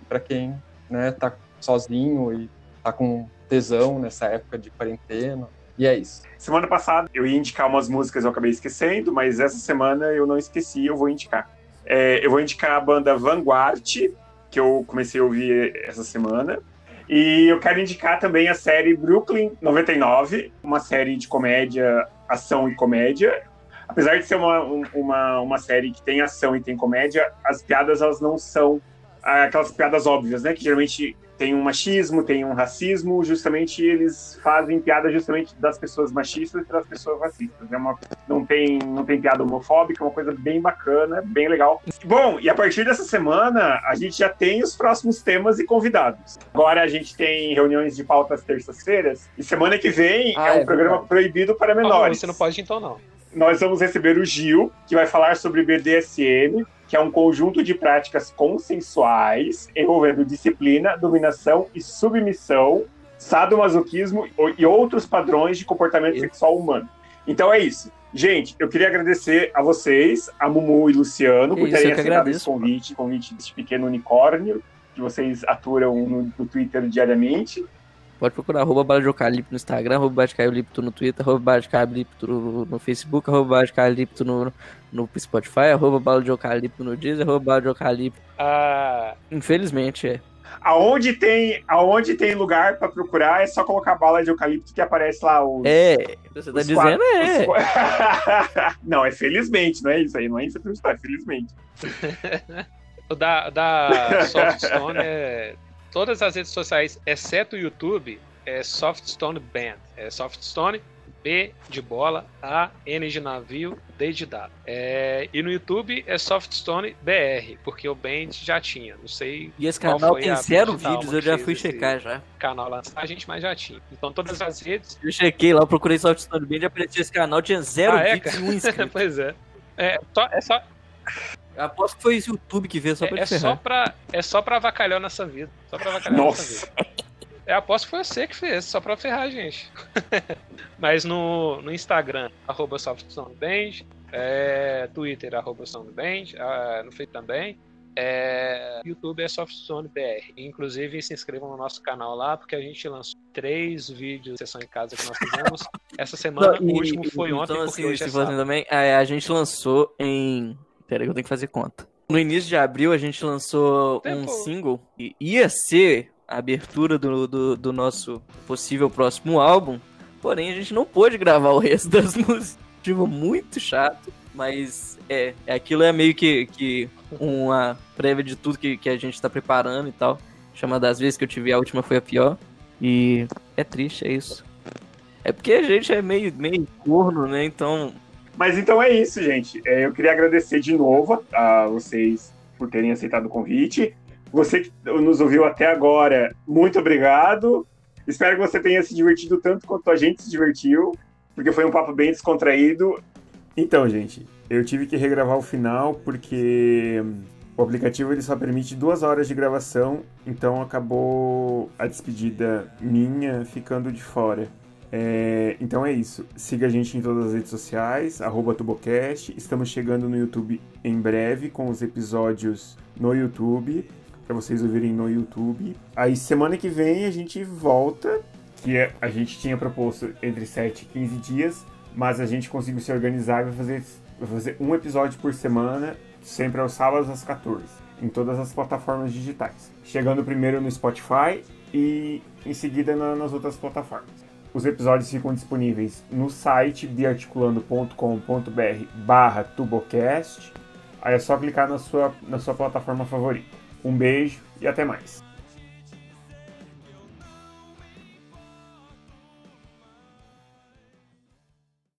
para quem, né, tá sozinho e tá com tesão nessa época de quarentena. E é isso. Semana passada eu ia indicar umas músicas, eu acabei esquecendo, mas essa semana eu não esqueci, eu vou indicar. É, eu vou indicar a banda Vanguard, que eu comecei a ouvir essa semana. E eu quero indicar também a série Brooklyn 99, uma série de comédia, ação e comédia. Apesar de ser uma, um- uma, uma série que tem ação e tem comédia, as piadas elas não são aquelas piadas óbvias, né? Que geralmente tem um machismo, tem um racismo, justamente eles fazem piada justamente das pessoas machistas e das pessoas racistas. É uma, não, tem, não tem piada homofóbica, é uma coisa bem bacana, bem legal. Bom, e a partir dessa semana, a gente já tem os próximos temas e convidados. Agora a gente tem reuniões de pautas terças-feiras, e semana que vem Ah, é um é programa verdade. proibido para Ah, menores você não pode então, não. Nós vamos receber o Gil, que vai falar sobre BDSM, que é um conjunto de práticas consensuais envolvendo disciplina, dominação e submissão, sadomasoquismo e outros padrões de comportamento sexual humano. Então é isso. Gente, eu queria agradecer a vocês, a Mumu e Luciano, por isso, terem aceitado agradeço, esse convite, convite desse pequeno unicórnio que vocês aturam no, no Twitter diariamente. Pode procurar arroba Bala de Eucalipto no Instagram, arroba Bala de Eucalipto no Twitter, arroba Bala de Eucalipto no, no Facebook, arroba Bala de Eucalipto no, no Spotify, arroba Bala de Eucalipto no Deezer, arroba Bala de Eucalipto. Ah, Infelizmente, é. Aonde tem, aonde tem lugar pra procurar, é só colocar bala de eucalipto que aparece lá os. É, você tá dizendo quatro- é. os não, é felizmente, não é isso aí, não é isso que eu é felizmente. o da, da Softstone é. Todas as redes sociais, exceto o YouTube, é Softstone Band. É Softstone, B de bola, A, N de navio, D de dado. É, e no YouTube é Softstone BR, porque o Band já tinha. Não sei E esse Qual canal tem zero vídeos, eu já fui checar já. canal lançar, a gente mais já tinha. Então todas as redes. Eu chequei lá, eu procurei Softstone Band, apareceu esse canal, tinha zero Ah, é, vídeos e um inscrito. pois é. É só, é só, Eu Aposto que foi esse YouTube que veio só pra é, te é só ferrar. pra, é só pra avacalhar nossa vida. Só pra avacalhar Nossa. nossa vida. Eu aposto que foi você que fez, só pra ferrar a gente. Mas no, no Instagram, arroba SoftSoundBand, é, Twitter, arroba SoundBand, ah, no Facebook também. É, YouTube é SoftSoundBR. Inclusive, se inscrevam no nosso canal lá, porque a gente lançou três vídeos de sessão em casa que nós fizemos. Essa semana, Não, o e- último foi então, ontem, porque assim, hoje é também, é, a gente lançou em. Pera que eu tenho que fazer conta. No início de abril, a gente lançou um Tempo. single e ia ser a abertura do, do, do nosso possível próximo álbum. Porém, a gente não pôde gravar o resto das músicas. Tipo, muito chato. Mas é, é aquilo é meio que, que uma prévia de tudo que, que a gente tá preparando e tal. Chama das vezes que eu tive a última foi a pior. E é triste, é isso. É porque a gente é meio, meio corno, né? Então. Mas então é isso, gente. É, eu queria agradecer de novo a vocês por terem aceitado o convite. Você que nos ouviu até agora, muito obrigado. Espero que você tenha se divertido tanto quanto a gente se divertiu, porque foi um papo bem descontraído. Então, gente, eu tive que regravar o final porque o aplicativo ele só permite duas horas de gravação, então acabou a despedida minha ficando de fora. É, então é isso. Siga a gente em todas as redes sociais, Tubocast. Estamos chegando no YouTube em breve com os episódios no YouTube, para vocês ouvirem no YouTube. Aí semana que vem a gente volta, que é- a gente tinha proposto entre 7 e 15 dias, mas a gente conseguiu se organizar e vai fazer vou fazer um episódio por semana, sempre aos sábados às 14, em todas as plataformas digitais. Chegando primeiro no Spotify e em seguida na, nas outras plataformas. Os episódios ficam disponíveis no site biarticulando.com.br barra tubocast. Aí é só clicar na sua, na sua plataforma favorita. Um beijo e até mais.